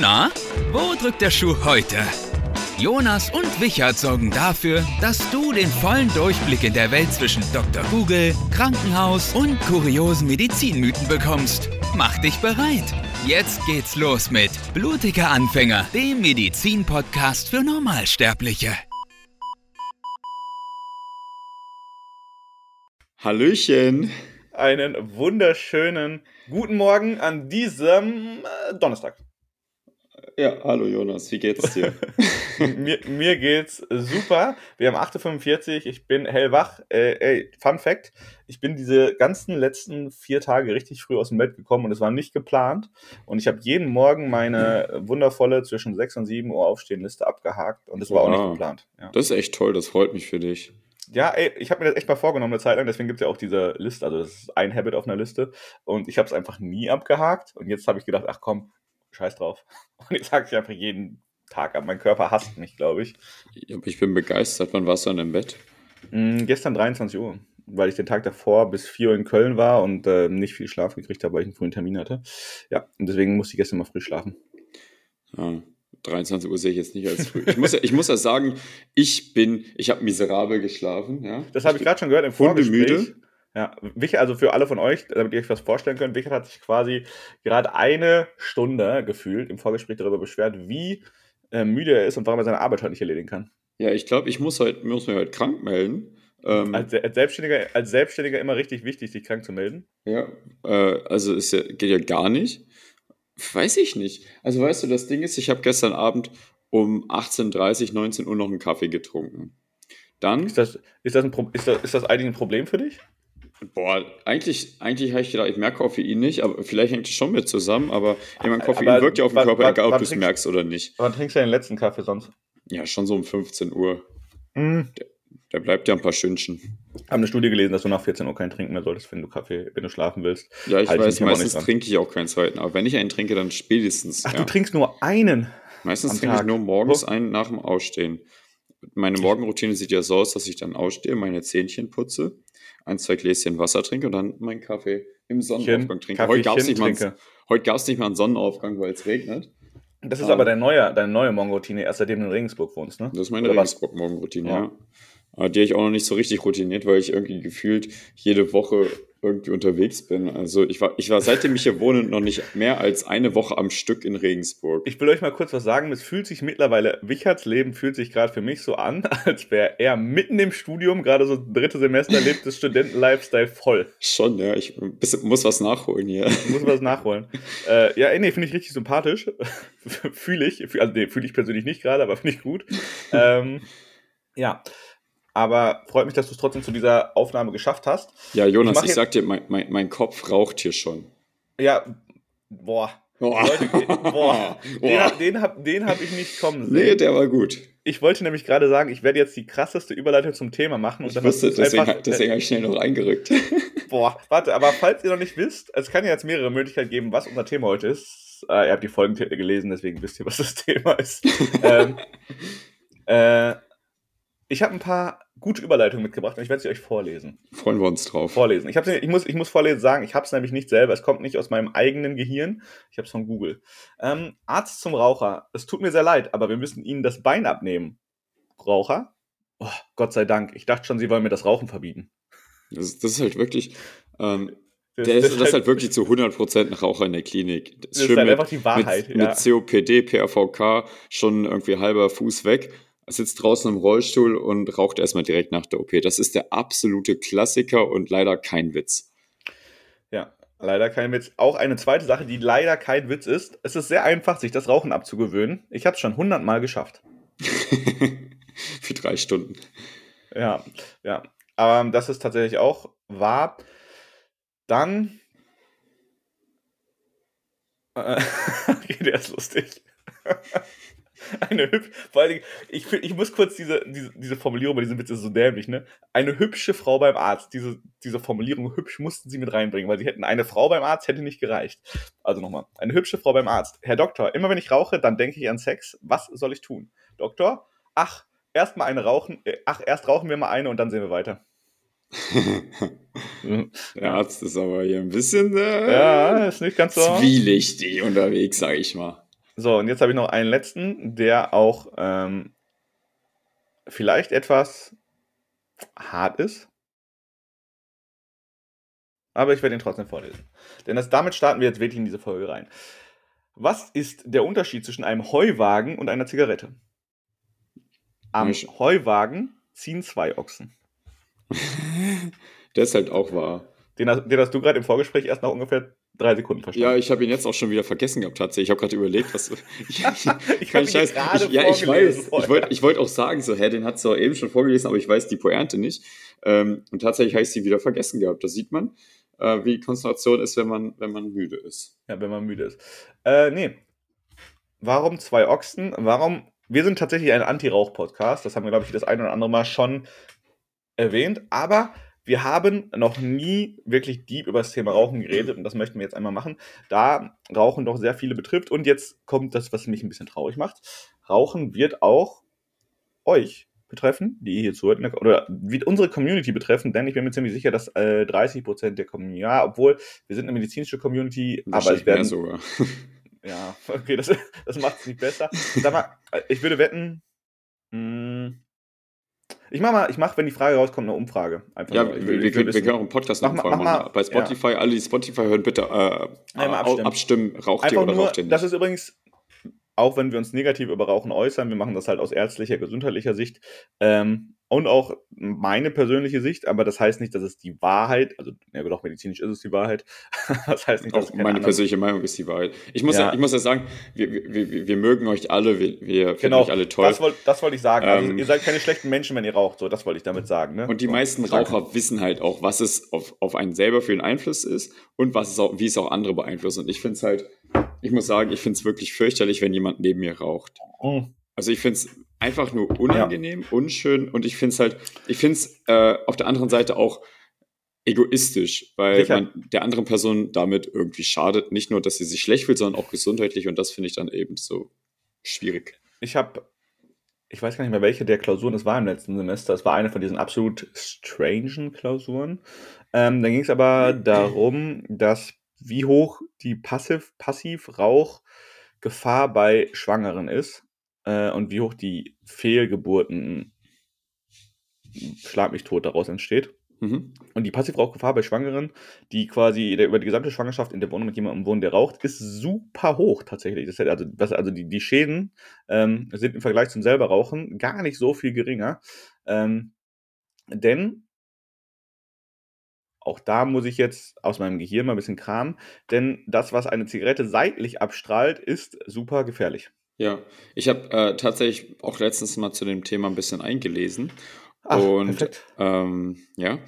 Na, wo drückt der Schuh heute? Jonas und Wichert sorgen dafür, dass du den vollen Durchblick in der Welt zwischen Dr. Google, Krankenhaus und kuriosen Medizinmythen bekommst. Mach dich bereit. Jetzt geht's los mit Blutiger Anfänger, dem Medizin-Podcast für Normalsterbliche. Hallöchen. Einen wunderschönen guten Morgen an diesem äh, Donnerstag. Ja, hallo Jonas, wie geht's dir? mir, mir geht's super. Wir haben 8.45 Uhr, ich bin hellwach. Äh, ey, Fun Fact, ich bin diese ganzen letzten vier Tage richtig früh aus dem Bett gekommen und es war nicht geplant. Und ich habe jeden Morgen meine wundervolle zwischen 6 und 7 Uhr Aufstehenliste abgehakt und es war wow. auch nicht geplant. Ja. Das ist echt toll, das freut mich für dich. Ja, ey, ich habe mir das echt mal vorgenommen eine Zeit lang, deswegen gibt es ja auch diese Liste, also das ist ein Habit auf einer Liste und ich habe es einfach nie abgehakt und jetzt habe ich gedacht, ach komm, scheiß drauf. Und jetzt sage ich einfach jeden Tag ab. Mein Körper hasst mich, glaube ich. Ich bin begeistert. Wann warst du dann im Bett? Mhm, gestern 23 Uhr, weil ich den Tag davor bis 4 Uhr in Köln war und äh, nicht viel Schlaf gekriegt habe, weil ich einen frühen Termin hatte. Ja, und deswegen musste ich gestern mal früh schlafen. Ja, 23 Uhr sehe ich jetzt nicht als früh. Ich muss, ja, ich muss ja sagen, ich bin, ich habe miserabel geschlafen. Ja. Das habe ich gerade schon gehört im Vorgespräch. Müde. Ja, Wichert, also für alle von euch, damit ihr euch was vorstellen könnt, Wichert hat sich quasi gerade eine Stunde gefühlt im Vorgespräch darüber beschwert, wie äh, müde er ist und warum er seine Arbeit heute nicht erledigen kann. Ja, ich glaube, ich muss, heute, muss mich heute krank melden. Ähm, als, als, Selbstständiger, als Selbstständiger immer richtig wichtig, sich krank zu melden. Ja, äh, also es ja, geht ja gar nicht. Weiß ich nicht. Also weißt du, das Ding ist, ich habe gestern Abend um 18.30, 19 Uhr noch einen Kaffee getrunken. Dann. Ist das, ist das, ein, ist das, ist das eigentlich ein Problem für dich? Boah, eigentlich, eigentlich habe ich gedacht, ich merke Koffein nicht, aber vielleicht hängt es schon mit zusammen, aber ich meine, Koffein aber wirkt ja auf den Körper, egal ob du es merkst oder nicht. Wann trinkst du den letzten Kaffee sonst? Ja, schon so um 15 Uhr. Mhm. Der, der, bleibt ja ein paar Stündchen. Ich habe eine Studie gelesen, dass du nach 14 Uhr keinen trinken mehr solltest, wenn du Kaffee, wenn du schlafen willst. Ja, ich halt weiß, meistens trinke ich auch keinen zweiten, aber wenn ich einen trinke, dann spätestens. Ach, ja. du trinkst nur einen? Meistens trinke ich nur morgens oh. einen nach dem Ausstehen. Meine Morgenroutine sieht ja so aus, dass ich dann ausstehe, meine Zähnchen putze ein, zwei Gläschen Wasser trinke und dann meinen Kaffee im Sonnenaufgang trinke. Heute gab es nicht, mal, nicht mal einen Sonnenaufgang, weil es regnet. Das ist um, aber deine neue, deine neue Morgenroutine, erst seitdem du in Regensburg wohnst, ne? Das ist meine Regensburg-Morgenroutine, ja. ja. Aber die habe ich auch noch nicht so richtig routiniert, weil ich irgendwie gefühlt jede Woche irgendwie unterwegs bin. Also ich war, ich war seitdem ich hier wohne noch nicht mehr als eine Woche am Stück in Regensburg. Ich will euch mal kurz was sagen. Es fühlt sich mittlerweile, Wicherts Leben fühlt sich gerade für mich so an, als wäre er mitten im Studium, gerade so dritte Semester, lebt das Studenten-Lifestyle voll. Schon, ja. Ich muss was nachholen hier. Ich muss was nachholen. äh, ja, nee, finde ich richtig sympathisch. fühle ich. Also, nee, fühle ich persönlich nicht gerade, aber finde ich gut. ähm, ja. Aber freut mich, dass du es trotzdem zu dieser Aufnahme geschafft hast. Ja, Jonas, ich, ich sag dir, mein, mein, mein Kopf raucht hier schon. Ja, boah. Boah. Leute, boah. boah. Den, den habe den hab ich nicht kommen sehen. Nee, der war gut. Ich wollte nämlich gerade sagen, ich werde jetzt die krasseste Überleitung zum Thema machen. Und ich wusste, deswegen, einfach, deswegen habe ich schnell noch eingerückt. Boah, warte, aber falls ihr noch nicht wisst, es kann ja jetzt mehrere Möglichkeiten geben, was unser Thema heute ist. Äh, ihr habt die Folgen gelesen, deswegen wisst ihr, was das Thema ist. ähm, äh, ich habe ein paar gute Überleitungen mitgebracht und ich werde sie euch vorlesen. Freuen wir uns drauf. Vorlesen. Ich, ich, muss, ich muss vorlesen sagen, ich habe es nämlich nicht selber. Es kommt nicht aus meinem eigenen Gehirn. Ich habe es von Google. Ähm, Arzt zum Raucher. Es tut mir sehr leid, aber wir müssen Ihnen das Bein abnehmen. Raucher? Oh, Gott sei Dank. Ich dachte schon, Sie wollen mir das Rauchen verbieten. Das, das ist halt wirklich. Ähm, das, der ist, das ist halt wirklich zu 100% ein Raucher in der Klinik. Das, das ist halt mit, einfach die Wahrheit. Mit, ja. mit COPD, PRVK schon irgendwie halber Fuß weg sitzt draußen im Rollstuhl und raucht erstmal direkt nach der OP. Das ist der absolute Klassiker und leider kein Witz. Ja, leider kein Witz. Auch eine zweite Sache, die leider kein Witz ist. Es ist sehr einfach, sich das Rauchen abzugewöhnen. Ich habe es schon hundertmal geschafft. Für drei Stunden. Ja, ja. Aber das ist tatsächlich auch wahr. Dann. Äh, okay, der ist lustig. Eine hübsche, vor allem, ich, ich muss kurz diese, diese, diese Formulierung bei diesem Witz ist so dämlich, ne? Eine hübsche Frau beim Arzt. Diese, diese Formulierung hübsch mussten sie mit reinbringen, weil sie hätten eine Frau beim Arzt hätte nicht gereicht. Also nochmal. Eine hübsche Frau beim Arzt. Herr Doktor, immer wenn ich rauche, dann denke ich an Sex. Was soll ich tun? Doktor, ach, erst mal eine rauchen, äh, ach, erst rauchen wir mal eine und dann sehen wir weiter. Der Arzt ist aber hier ein bisschen äh, ja, ist nicht ganz so zwielichtig unterwegs, sag ich mal. So, und jetzt habe ich noch einen letzten, der auch ähm, vielleicht etwas hart ist. Aber ich werde ihn trotzdem vorlesen. Denn das, damit starten wir jetzt wirklich in diese Folge rein. Was ist der Unterschied zwischen einem Heuwagen und einer Zigarette? Am Heuwagen ziehen zwei Ochsen. Der ist halt auch wahr. Den, den hast du gerade im Vorgespräch erst nach ungefähr drei Sekunden verstanden. Ja, ich habe ihn jetzt auch schon wieder vergessen gehabt tatsächlich. Ich habe gerade überlegt, was. ich ich habe Scheiß. Ich, ja, ich weiß. Ich wollte ich wollt auch sagen, so, hä, den hat du eben schon vorgelesen, aber ich weiß die Pointe nicht. Ähm, und tatsächlich habe ich sie wieder vergessen gehabt. Das sieht man, äh, wie Konzentration ist, wenn man, wenn man müde ist. Ja, wenn man müde ist. Äh, nee. Warum zwei Ochsen? Warum wir sind tatsächlich ein Anti-Rauch-Podcast. Das haben wir, glaube ich, das ein oder andere Mal schon erwähnt. Aber wir haben noch nie wirklich deep über das Thema Rauchen geredet und das möchten wir jetzt einmal machen, da Rauchen doch sehr viele betrifft. Und jetzt kommt das, was mich ein bisschen traurig macht. Rauchen wird auch euch betreffen, die hier zuhört, oder wird unsere Community betreffen, denn ich bin mir ziemlich sicher, dass äh, 30% der Community, ja, obwohl wir sind eine medizinische Community, aber es werden sogar. Ja, okay, das, das macht es nicht besser. Sag mal, ich würde wetten, mh, hm, ich mach mal, ich mach, wenn die Frage rauskommt, eine Umfrage. Einfach ja, wir, wir, wir, können, wir, können, auch einen Podcast mach, mach mal, Bei Spotify, ja. alle, die Spotify hören, bitte äh, abstimmen. abstimmen. Raucht ihr oder nur, raucht ihr nicht? Das ist übrigens, auch wenn wir uns negativ über Rauchen äußern, wir machen das halt aus ärztlicher, gesundheitlicher Sicht, ähm, und auch meine persönliche Sicht, aber das heißt nicht, dass es die Wahrheit, also ja doch medizinisch ist es die Wahrheit. das heißt nicht, dass auch meine persönliche Meinung ist die Wahrheit. Ich muss ja, ja ich muss ja sagen, wir, wir, wir mögen euch alle, wir, wir finden genau, euch alle toll. Das wollte das wollt ich sagen. Also, ähm, ihr seid keine schlechten Menschen, wenn ihr raucht. So, das wollte ich damit sagen. Ne? Und die so, meisten Raucher danke. wissen halt auch, was es auf, auf einen selber für einen Einfluss ist und was es auch, wie es auch andere beeinflusst. Und ich finde es halt, ich muss sagen, ich finde es wirklich fürchterlich, wenn jemand neben mir raucht. Mhm. Also ich finde es einfach nur unangenehm, ja. unschön und ich finde es halt, ich finde es äh, auf der anderen Seite auch egoistisch, weil man der anderen Person damit irgendwie schadet. Nicht nur, dass sie sich schlecht fühlt, sondern auch gesundheitlich und das finde ich dann eben so schwierig. Ich habe, ich weiß gar nicht mehr, welche der Klausuren es war im letzten Semester. Es war eine von diesen absolut strangen Klausuren. Ähm, dann ging es aber darum, dass wie hoch die Passiv Passivrauchgefahr bei Schwangeren ist äh, und wie hoch die Fehlgeburten Schlag mich tot daraus entsteht. Mhm. Und die Passivrauchgefahr bei Schwangeren, die quasi über die gesamte Schwangerschaft in der Wohnung mit jemandem wohnen, der raucht, ist super hoch tatsächlich. Das heißt also, was, also die, die Schäden ähm, sind im Vergleich zum selber Rauchen gar nicht so viel geringer. Ähm, denn auch da muss ich jetzt aus meinem Gehirn mal ein bisschen kramen, denn das, was eine Zigarette seitlich abstrahlt, ist super gefährlich. Ja, ich habe äh, tatsächlich auch letztens mal zu dem Thema ein bisschen eingelesen. Ach, und ähm, ja,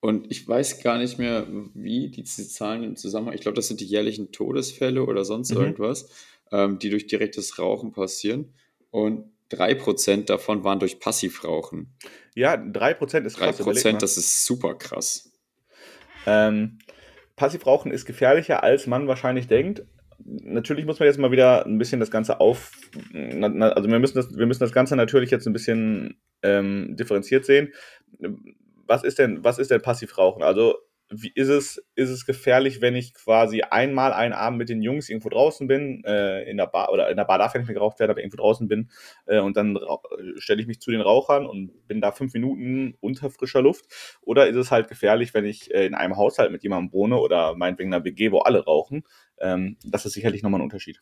und ich weiß gar nicht mehr, wie die Zahlen im Zusammenhang, ich glaube, das sind die jährlichen Todesfälle oder sonst mhm. irgendwas, ähm, die durch direktes Rauchen passieren. Und 3% davon waren durch Passivrauchen. Ja, 3% ist krass. 3%, das ist super krass. Ähm, Passivrauchen ist gefährlicher, als man wahrscheinlich denkt natürlich muss man jetzt mal wieder ein bisschen das Ganze auf, also wir müssen das, wir müssen das Ganze natürlich jetzt ein bisschen ähm, differenziert sehen. Was ist denn, was ist denn Passivrauchen? Also wie ist es, ist es gefährlich, wenn ich quasi einmal einen Abend mit den Jungs irgendwo draußen bin, äh, in der Bar, oder in der Bar darf ja nicht mehr geraucht werden, aber irgendwo draußen bin, äh, und dann stelle ich mich zu den Rauchern und bin da fünf Minuten unter frischer Luft? Oder ist es halt gefährlich, wenn ich äh, in einem Haushalt mit jemandem wohne oder meinetwegen einer WG, wo alle rauchen? Ähm, das ist sicherlich nochmal ein Unterschied.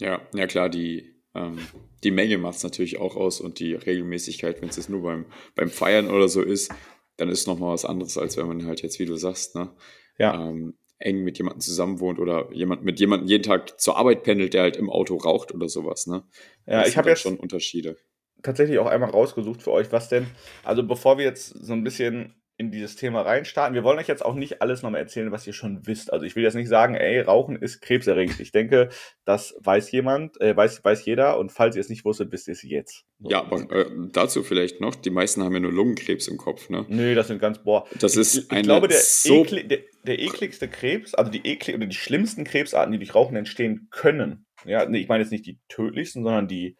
Ja, ja klar, die, ähm, die Menge macht es natürlich auch aus und die Regelmäßigkeit, wenn es jetzt nur beim, beim Feiern oder so ist, dann ist nochmal was anderes, als wenn man halt jetzt, wie du sagst, ne, ja. ähm, eng mit jemandem zusammen wohnt oder jemand, mit jemandem jeden Tag zur Arbeit pendelt, der halt im Auto raucht oder sowas. Ne? Ja, das ich habe jetzt schon Unterschiede. Tatsächlich auch einmal rausgesucht für euch, was denn, also bevor wir jetzt so ein bisschen in dieses Thema reinstarten. Wir wollen euch jetzt auch nicht alles nochmal erzählen, was ihr schon wisst. Also ich will jetzt nicht sagen, ey, Rauchen ist krebserregend. Ich denke, das weiß jemand, äh, weiß, weiß jeder und falls ihr es nicht wusstet, wisst ihr es jetzt. So. Ja, aber äh, dazu vielleicht noch, die meisten haben ja nur Lungenkrebs im Kopf, ne? Nö, das sind ganz, boah. Das ist ich, ich glaube, der, so ekli, der, der ekligste Krebs, also die eklig oder die schlimmsten Krebsarten, die durch Rauchen entstehen können, ja, nee, ich meine jetzt nicht die tödlichsten, sondern die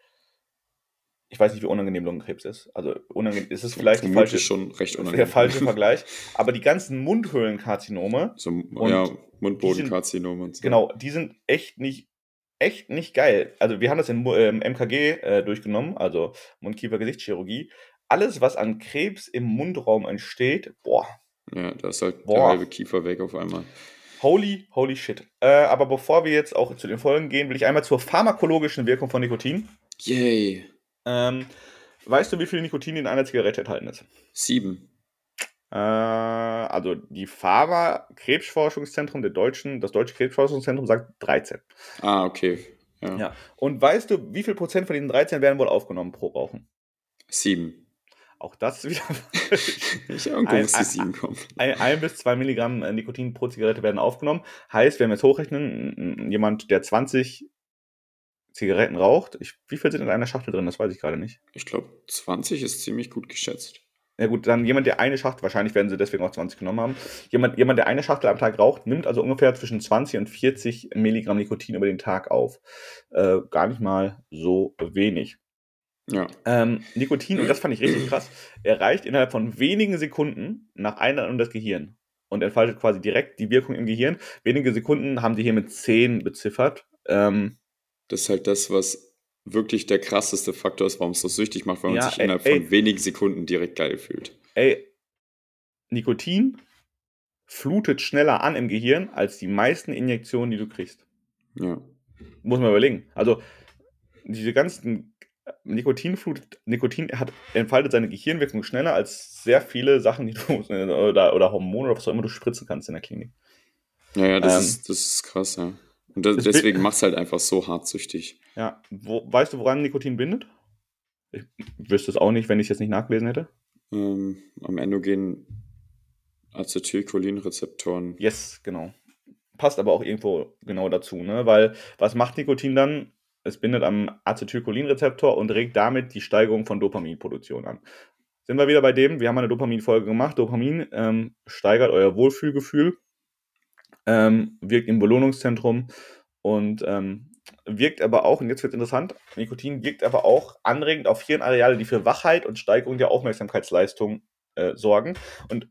ich weiß nicht, wie unangenehm Lungenkrebs ist. Also unangenehm ist es vielleicht der falsche, schon recht unangenehm. der falsche Vergleich. Aber die ganzen Mundhöhlenkarzinome, so, ja, Mundbodenkarzinome und so. Genau, die sind echt nicht echt nicht geil. Also wir haben das im ähm, MKG äh, durchgenommen, also Mund-Kiefer-Gesichtschirurgie. Alles, was an Krebs im Mundraum entsteht, boah. Ja, da ist halt boah. der halbe Kiefer weg auf einmal. Holy, holy shit. Äh, aber bevor wir jetzt auch zu den Folgen gehen, will ich einmal zur pharmakologischen Wirkung von Nikotin. Yay. Ähm, weißt du, wie viel Nikotin in einer Zigarette enthalten ist? Sieben. Äh, also die Pharma Krebsforschungszentrum der Deutschen, das Deutsche Krebsforschungszentrum sagt 13. Ah, okay. Ja. ja. Und weißt du, wie viel Prozent von diesen 13 werden wohl aufgenommen pro Rauchen? Sieben. Auch das wieder. ich habe irgendwo, muss die sieben kommen. Ein, ein, bis zwei Milligramm äh, Nikotin pro Zigarette werden aufgenommen. Heißt, wenn wir jetzt hochrechnen, jemand, der 20 Zigaretten raucht, ich, wie viel sind in einer Schachtel drin? Das weiß ich gerade nicht. Ich glaube, 20 ist ziemlich gut geschätzt. Ja gut, dann jemand, der eine Schachtel, wahrscheinlich werden sie deswegen auch 20 genommen haben, jemand, jemand, der eine Schachtel am Tag raucht, nimmt also ungefähr zwischen 20 und 40 Milligramm Nikotin über den Tag auf. Äh, gar nicht mal so wenig. Ja. Ähm, Nikotin, und das fand ich richtig krass, erreicht innerhalb von wenigen Sekunden nach Einladung das Gehirn und entfaltet quasi direkt die Wirkung im Gehirn. Wenige Sekunden haben die hier mit 10 beziffert. Ähm, das ist halt das, was wirklich der krasseste Faktor ist, warum es so süchtig macht, weil man sich ey, innerhalb ey, von wenigen Sekunden direkt geil fühlt. Ey, Nikotin flutet schneller an im Gehirn als die meisten Injektionen, die du kriegst. Ja. Muss man überlegen. Also, diese ganzen Nikotin flutet, Nikotin hat, entfaltet seine Gehirnwirkung schneller als sehr viele Sachen, die du, oder, oder Hormone oder was auch immer du spritzen kannst in der Klinik. Ja, ja, das, ähm, ist, das ist krass, ja. Und das, deswegen macht es halt einfach so hartsüchtig. Ja, Wo, weißt du, woran Nikotin bindet? Ich wüsste es auch nicht, wenn ich es jetzt nicht nachgelesen hätte. Ähm, am endogenen Acetylcholinrezeptoren. Yes, genau. Passt aber auch irgendwo genau dazu, ne? Weil was macht Nikotin dann? Es bindet am Acetylcholinrezeptor und regt damit die Steigerung von Dopaminproduktion an. Sind wir wieder bei dem, wir haben eine Dopamin-Folge gemacht. Dopamin ähm, steigert euer Wohlfühlgefühl, ähm, wirkt im Belohnungszentrum und ähm, wirkt aber auch, und jetzt wird es interessant, Nikotin wirkt aber auch anregend auf Hirnareale, die für Wachheit und Steigerung der Aufmerksamkeitsleistung äh, sorgen. Und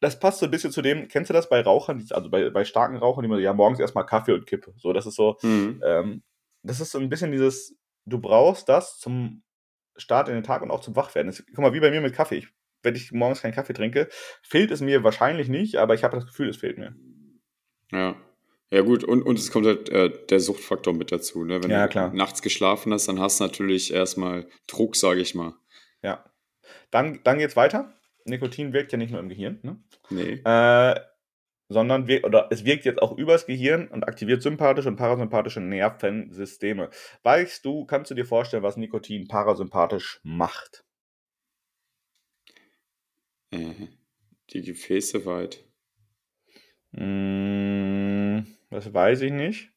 das passt so ein bisschen zu dem, kennst du das bei Rauchern, also bei, bei starken Rauchern, die man ja morgens erstmal Kaffee und Kippe. So, das ist so, mhm. ähm, das ist so ein bisschen dieses, du brauchst das zum Start in den Tag und auch zum Wachwerden. Das, guck mal, wie bei mir mit Kaffee. Ich, wenn ich morgens keinen Kaffee trinke, fehlt es mir wahrscheinlich nicht, aber ich habe das Gefühl, es fehlt mir. Ja. Ja, gut, und, und es kommt halt äh, der Suchtfaktor mit dazu. Ne? Wenn ja, du klar. nachts geschlafen hast, dann hast du natürlich erstmal Druck, sage ich mal. Ja. Dann, dann geht's weiter. Nikotin wirkt ja nicht nur im Gehirn, ne? Nee. Äh, sondern wirkt, oder es wirkt jetzt auch übers Gehirn und aktiviert sympathische und parasympathische Nervensysteme. Weißt du, kannst du dir vorstellen, was Nikotin parasympathisch macht? Äh, die Gefäße weit. Hm, das weiß ich nicht.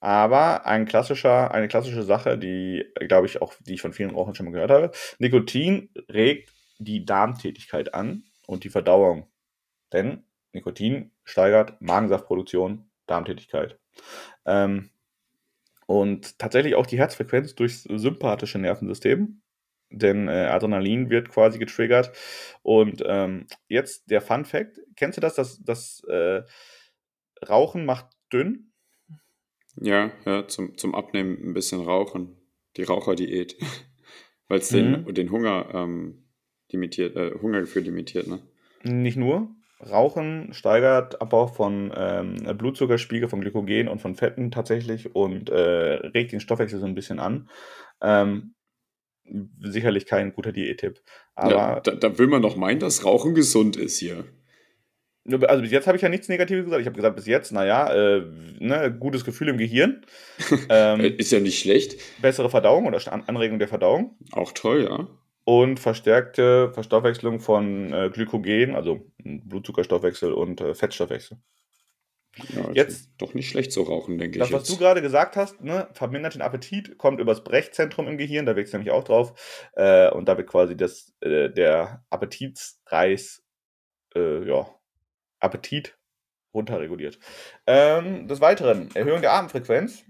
Aber ein klassischer, eine klassische Sache, die, glaube ich, auch, die ich von vielen Rauchern schon mal gehört habe. Nikotin regt die Darmtätigkeit an und die Verdauung. Denn Nikotin steigert Magensaftproduktion, Darmtätigkeit. Ähm, und tatsächlich auch die Herzfrequenz durchs sympathische Nervensystem. Denn äh, Adrenalin wird quasi getriggert. Und ähm, jetzt der Fun Fact: Kennst du das, dass das äh, Rauchen macht dünn? Ja, ja zum, zum Abnehmen ein bisschen rauchen. Die Raucherdiät. Weil es den, mhm. den Hunger ähm, limitiert, äh, Hungergefühl limitiert, ne? Nicht nur. Rauchen steigert Abbau von ähm, Blutzuckerspiegel, von Glykogen und von Fetten tatsächlich und äh, regt den Stoffwechsel so ein bisschen an. Ähm, sicherlich kein guter Diät-Tipp. Aber ja, da, da, will man doch meinen, dass Rauchen gesund ist hier. Also bis jetzt habe ich ja nichts Negatives gesagt. Ich habe gesagt, bis jetzt, naja, äh, ne, gutes Gefühl im Gehirn. Ähm, ist ja nicht schlecht. Bessere Verdauung oder Anregung der Verdauung. Auch toll, ja. Und verstärkte Verstoffwechslung von äh, Glykogen, also Blutzuckerstoffwechsel und äh, Fettstoffwechsel. Ja, jetzt doch nicht schlecht zu rauchen, denke das, ich. Was jetzt. du gerade gesagt hast, ne, vermindert den Appetit, kommt übers Brechzentrum im Gehirn, da wirkt es nämlich auch drauf. Äh, und da wird quasi das, äh, der Appetitsreiz, äh, ja, Appetit runterreguliert. Ähm, des Weiteren, Erhöhung der Atemfrequenz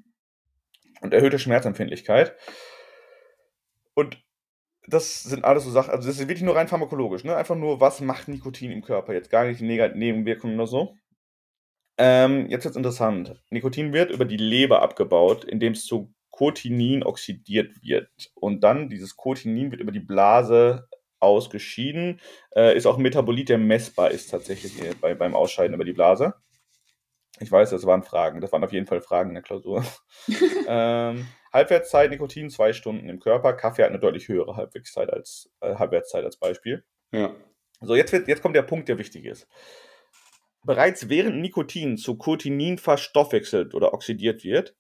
und erhöhte Schmerzempfindlichkeit. Und das sind alles so Sachen, also das ist wirklich nur rein pharmakologisch, ne? Einfach nur, was macht Nikotin im Körper? Jetzt gar nicht die Nebenwirkungen oder so. Ähm, jetzt wird interessant. Nikotin wird über die Leber abgebaut, indem es zu Cotinin oxidiert wird. Und dann dieses Cotinin wird über die Blase ausgeschieden. Äh, ist auch ein Metabolit, der messbar ist tatsächlich bei, beim Ausscheiden über die Blase. Ich weiß, das waren Fragen. Das waren auf jeden Fall Fragen in der Klausur. ähm, Halbwertszeit Nikotin zwei Stunden im Körper. Kaffee hat eine deutlich höhere Halbwertszeit als, äh, Halbwertszeit als Beispiel. Ja. So, jetzt, wird, jetzt kommt der Punkt, der wichtig ist. Bereits während Nikotin zu Cotinin verstoffwechselt oder oxidiert wird,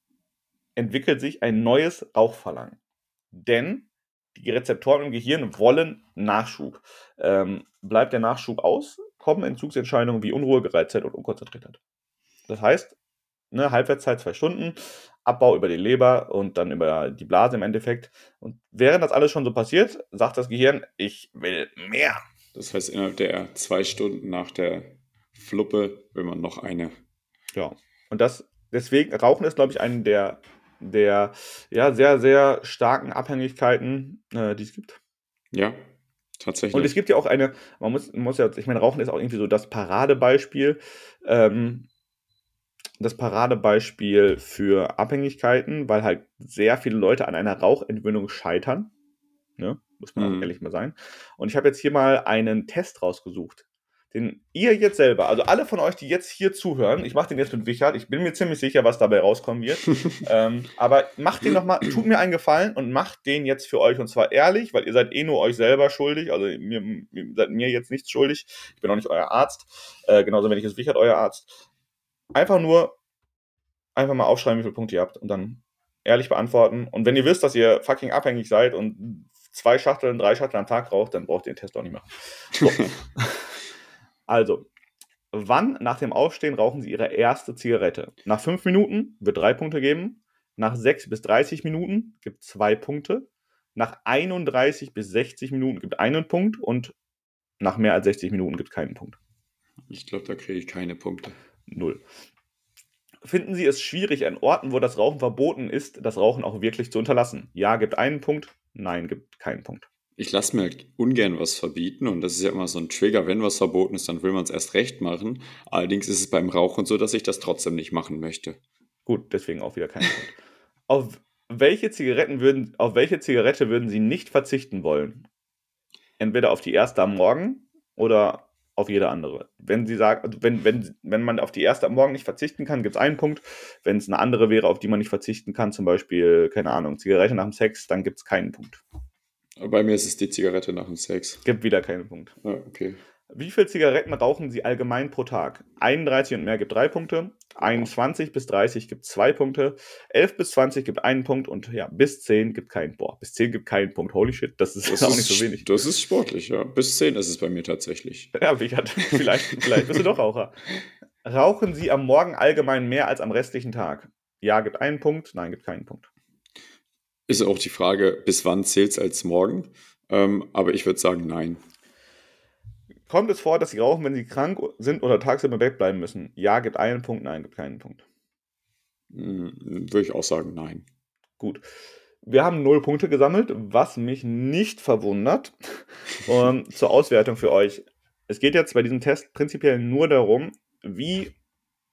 entwickelt sich ein neues Rauchverlangen. Denn die Rezeptoren im Gehirn wollen Nachschub. Ähm, bleibt der Nachschub aus, kommen Entzugsentscheidungen wie Unruhe, Gereiztheit und Unkonzentriertheit. Das heißt, ne, Halbwertszeit zwei Stunden, Abbau über die Leber und dann über die Blase im Endeffekt. Und während das alles schon so passiert, sagt das Gehirn, ich will mehr. Das heißt, innerhalb der zwei Stunden nach der Fluppe will man noch eine. Ja. Und das, deswegen, Rauchen ist, glaube ich, eine der, der ja, sehr, sehr starken Abhängigkeiten, äh, die es gibt. Ja, tatsächlich. Und es gibt ja auch eine, man muss, muss ja, ich meine, Rauchen ist auch irgendwie so das Paradebeispiel. Ähm, das Paradebeispiel für Abhängigkeiten, weil halt sehr viele Leute an einer Rauchentwöhnung scheitern. Ne? Muss man mhm. auch ehrlich mal sein. Und ich habe jetzt hier mal einen Test rausgesucht, den ihr jetzt selber, also alle von euch, die jetzt hier zuhören, ich mache den jetzt mit Wichert, ich bin mir ziemlich sicher, was dabei rauskommen wird. ähm, aber macht den nochmal, tut mir einen Gefallen und macht den jetzt für euch und zwar ehrlich, weil ihr seid eh nur euch selber schuldig, also mir, ihr seid mir jetzt nichts schuldig, ich bin auch nicht euer Arzt, äh, genauso wenn ich es Wichert euer Arzt. Einfach nur, einfach mal aufschreiben, wie viele Punkte ihr habt und dann ehrlich beantworten. Und wenn ihr wisst, dass ihr fucking abhängig seid und zwei Schachteln, drei Schachteln am Tag raucht, dann braucht ihr den Test auch nicht machen. So. also, wann nach dem Aufstehen rauchen Sie Ihre erste Zigarette? Nach fünf Minuten wird drei Punkte geben. Nach sechs bis 30 Minuten gibt zwei Punkte. Nach 31 bis 60 Minuten gibt einen Punkt und nach mehr als 60 Minuten gibt keinen Punkt. Ich glaube, da kriege ich keine Punkte. Null. Finden Sie es schwierig, an Orten, wo das Rauchen verboten ist, das Rauchen auch wirklich zu unterlassen? Ja, gibt einen Punkt, nein, gibt keinen Punkt. Ich lasse mir halt ungern was verbieten und das ist ja immer so ein Trigger, wenn was verboten ist, dann will man es erst recht machen. Allerdings ist es beim Rauchen so, dass ich das trotzdem nicht machen möchte. Gut, deswegen auch wieder kein Punkt. Auf welche Zigaretten würden, auf welche Zigarette würden Sie nicht verzichten wollen? Entweder auf die erste am Morgen oder auf jede andere. Wenn sie sagt, also wenn, wenn, wenn man auf die erste am Morgen nicht verzichten kann, gibt es einen Punkt. Wenn es eine andere wäre, auf die man nicht verzichten kann, zum Beispiel, keine Ahnung, Zigarette nach dem Sex, dann gibt es keinen Punkt. Bei mir ist es die Zigarette nach dem Sex. Gibt wieder keinen Punkt. Ah, okay. Wie viele Zigaretten rauchen Sie allgemein pro Tag? 31 und mehr gibt drei Punkte, 21 bis 30 gibt zwei Punkte, 11 bis 20 gibt einen Punkt und ja, bis 10 gibt keinen. Boah, bis 10 gibt keinen Punkt. Holy shit, das ist das auch ist, nicht so wenig. Das ist sportlich, ja. Bis 10 ist es bei mir tatsächlich. Ja, ich hatte, vielleicht, vielleicht bist du doch Raucher. Rauchen Sie am Morgen allgemein mehr als am restlichen Tag? Ja, gibt einen Punkt, nein, gibt keinen Punkt. Ist auch die Frage, bis wann zählt es als morgen? Ähm, aber ich würde sagen, nein. Kommt es vor, dass Sie rauchen, wenn Sie krank sind oder tagsüber im Bett bleiben müssen? Ja, gibt einen Punkt, nein, gibt keinen Punkt. Hm, würde ich auch sagen, nein. Gut. Wir haben null Punkte gesammelt, was mich nicht verwundert. um, zur Auswertung für euch. Es geht jetzt bei diesem Test prinzipiell nur darum, wie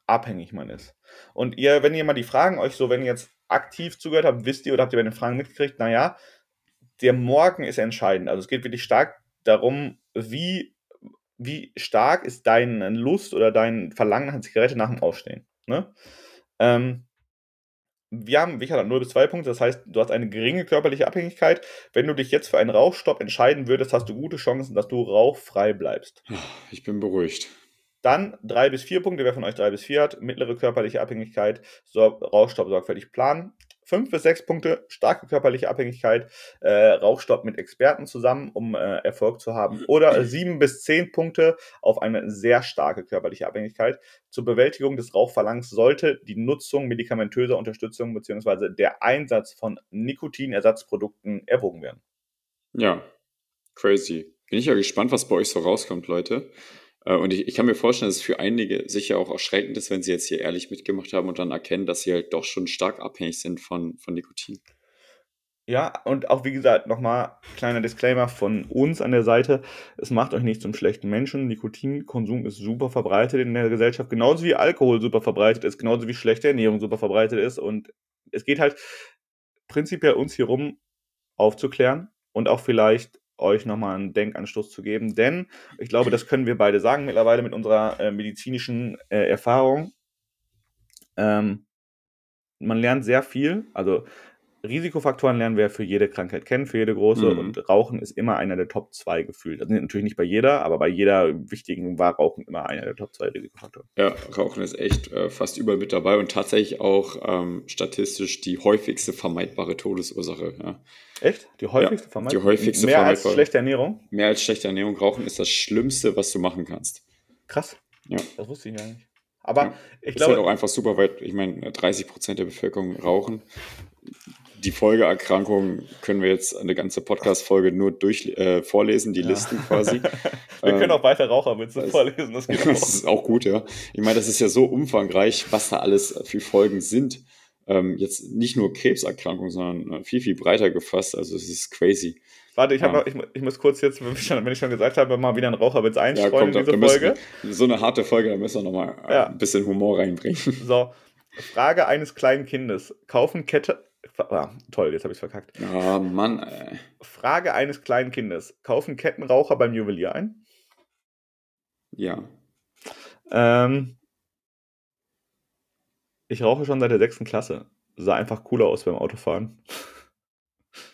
abhängig man ist. Und ihr, wenn ihr mal die Fragen euch so, wenn ihr jetzt aktiv zugehört habt, wisst ihr oder habt ihr bei den Fragen mitgekriegt, naja, der Morgen ist entscheidend. Also es geht wirklich stark darum, wie wie stark ist deine Lust oder dein Verlangen nach einer Zigarette nach dem Aufstehen. Ne? Ähm, wir haben, wie gesagt, 0 bis 2 Punkte, das heißt, du hast eine geringe körperliche Abhängigkeit. Wenn du dich jetzt für einen Rauchstopp entscheiden würdest, hast du gute Chancen, dass du rauchfrei bleibst. Ich bin beruhigt. Dann 3 bis 4 Punkte, wer von euch 3 bis 4 hat, mittlere körperliche Abhängigkeit, so, Rauchstopp sorgfältig planen. 5 bis 6 Punkte, starke körperliche Abhängigkeit, äh, Rauchstopp mit Experten zusammen, um äh, Erfolg zu haben. Oder 7 bis 10 Punkte auf eine sehr starke körperliche Abhängigkeit. Zur Bewältigung des Rauchverlangs sollte die Nutzung medikamentöser Unterstützung bzw. der Einsatz von Nikotinersatzprodukten erwogen werden. Ja, crazy. Bin ich ja gespannt, was bei euch so rauskommt, Leute. Äh, und ich, ich kann mir vorstellen, dass es für einige sicher auch erschreckend ist, wenn sie jetzt hier ehrlich mitgemacht haben und dann erkennen, dass sie halt doch schon stark abhängig sind von, von Nikotin. Ja, und auch wie gesagt, nochmal kleiner Disclaimer von uns an der Seite. Es macht euch nicht zum schlechten Menschen. Nikotinkonsum ist super verbreitet in der Gesellschaft, genauso wie Alkohol super verbreitet ist, genauso wie schlechte Ernährung super verbreitet ist. Und es geht halt prinzipiell uns hier rum aufzuklären und auch vielleicht euch nochmal einen Denkanstoß zu geben. Denn ich glaube, das können wir beide sagen mittlerweile mit unserer äh, medizinischen äh, Erfahrung. Ähm, man lernt sehr viel. Also Risikofaktoren lernen wir für jede Krankheit kennen, für jede große. Mhm. Und Rauchen ist immer einer der Top 2 gefühlt. Das sind natürlich nicht bei jeder, aber bei jeder wichtigen war Rauchen immer einer der Top 2 Risikofaktoren. Ja, Rauchen ist echt äh, fast überall mit dabei und tatsächlich auch ähm, statistisch die häufigste vermeidbare Todesursache. Ja. Echt? Die häufigste ja, vermeidbare? Die häufigste Mehr als schlechte Ernährung? Mehr als schlechte Ernährung. Rauchen ist das Schlimmste, was du machen kannst. Krass. Ja. Das wusste ich gar nicht. Aber ja, ich glaube. Ist halt auch einfach super weit. Ich meine, 30 Prozent der Bevölkerung rauchen die Folgeerkrankungen können wir jetzt eine ganze Podcast-Folge nur durch äh, vorlesen, die ja. Listen quasi. wir können ähm, auch weiter Raucherwitze das, vorlesen, das geht auch. Das ist auch gut, ja. Ich meine, das ist ja so umfangreich, was da alles für Folgen sind. Ähm, jetzt nicht nur Krebserkrankungen, sondern äh, viel, viel breiter gefasst. Also es ist crazy. Warte, ich, ja. noch, ich, ich, muss kurz jetzt, wenn ich, schon, wenn ich schon gesagt habe, mal wieder einen Raucherwitz einstreuen ja, in diese Folge. Wir, so eine harte Folge, da müssen wir nochmal ja. ein bisschen Humor reinbringen. So, Frage eines kleinen Kindes. Kaufen Kette, Ah, toll, jetzt habe ich es verkackt. Oh Mann, ey. Frage eines kleinen Kindes. Kaufen Kettenraucher beim Juwelier ein? Ja. Ähm, ich rauche schon seit der sechsten Klasse. Sah einfach cooler aus beim Autofahren.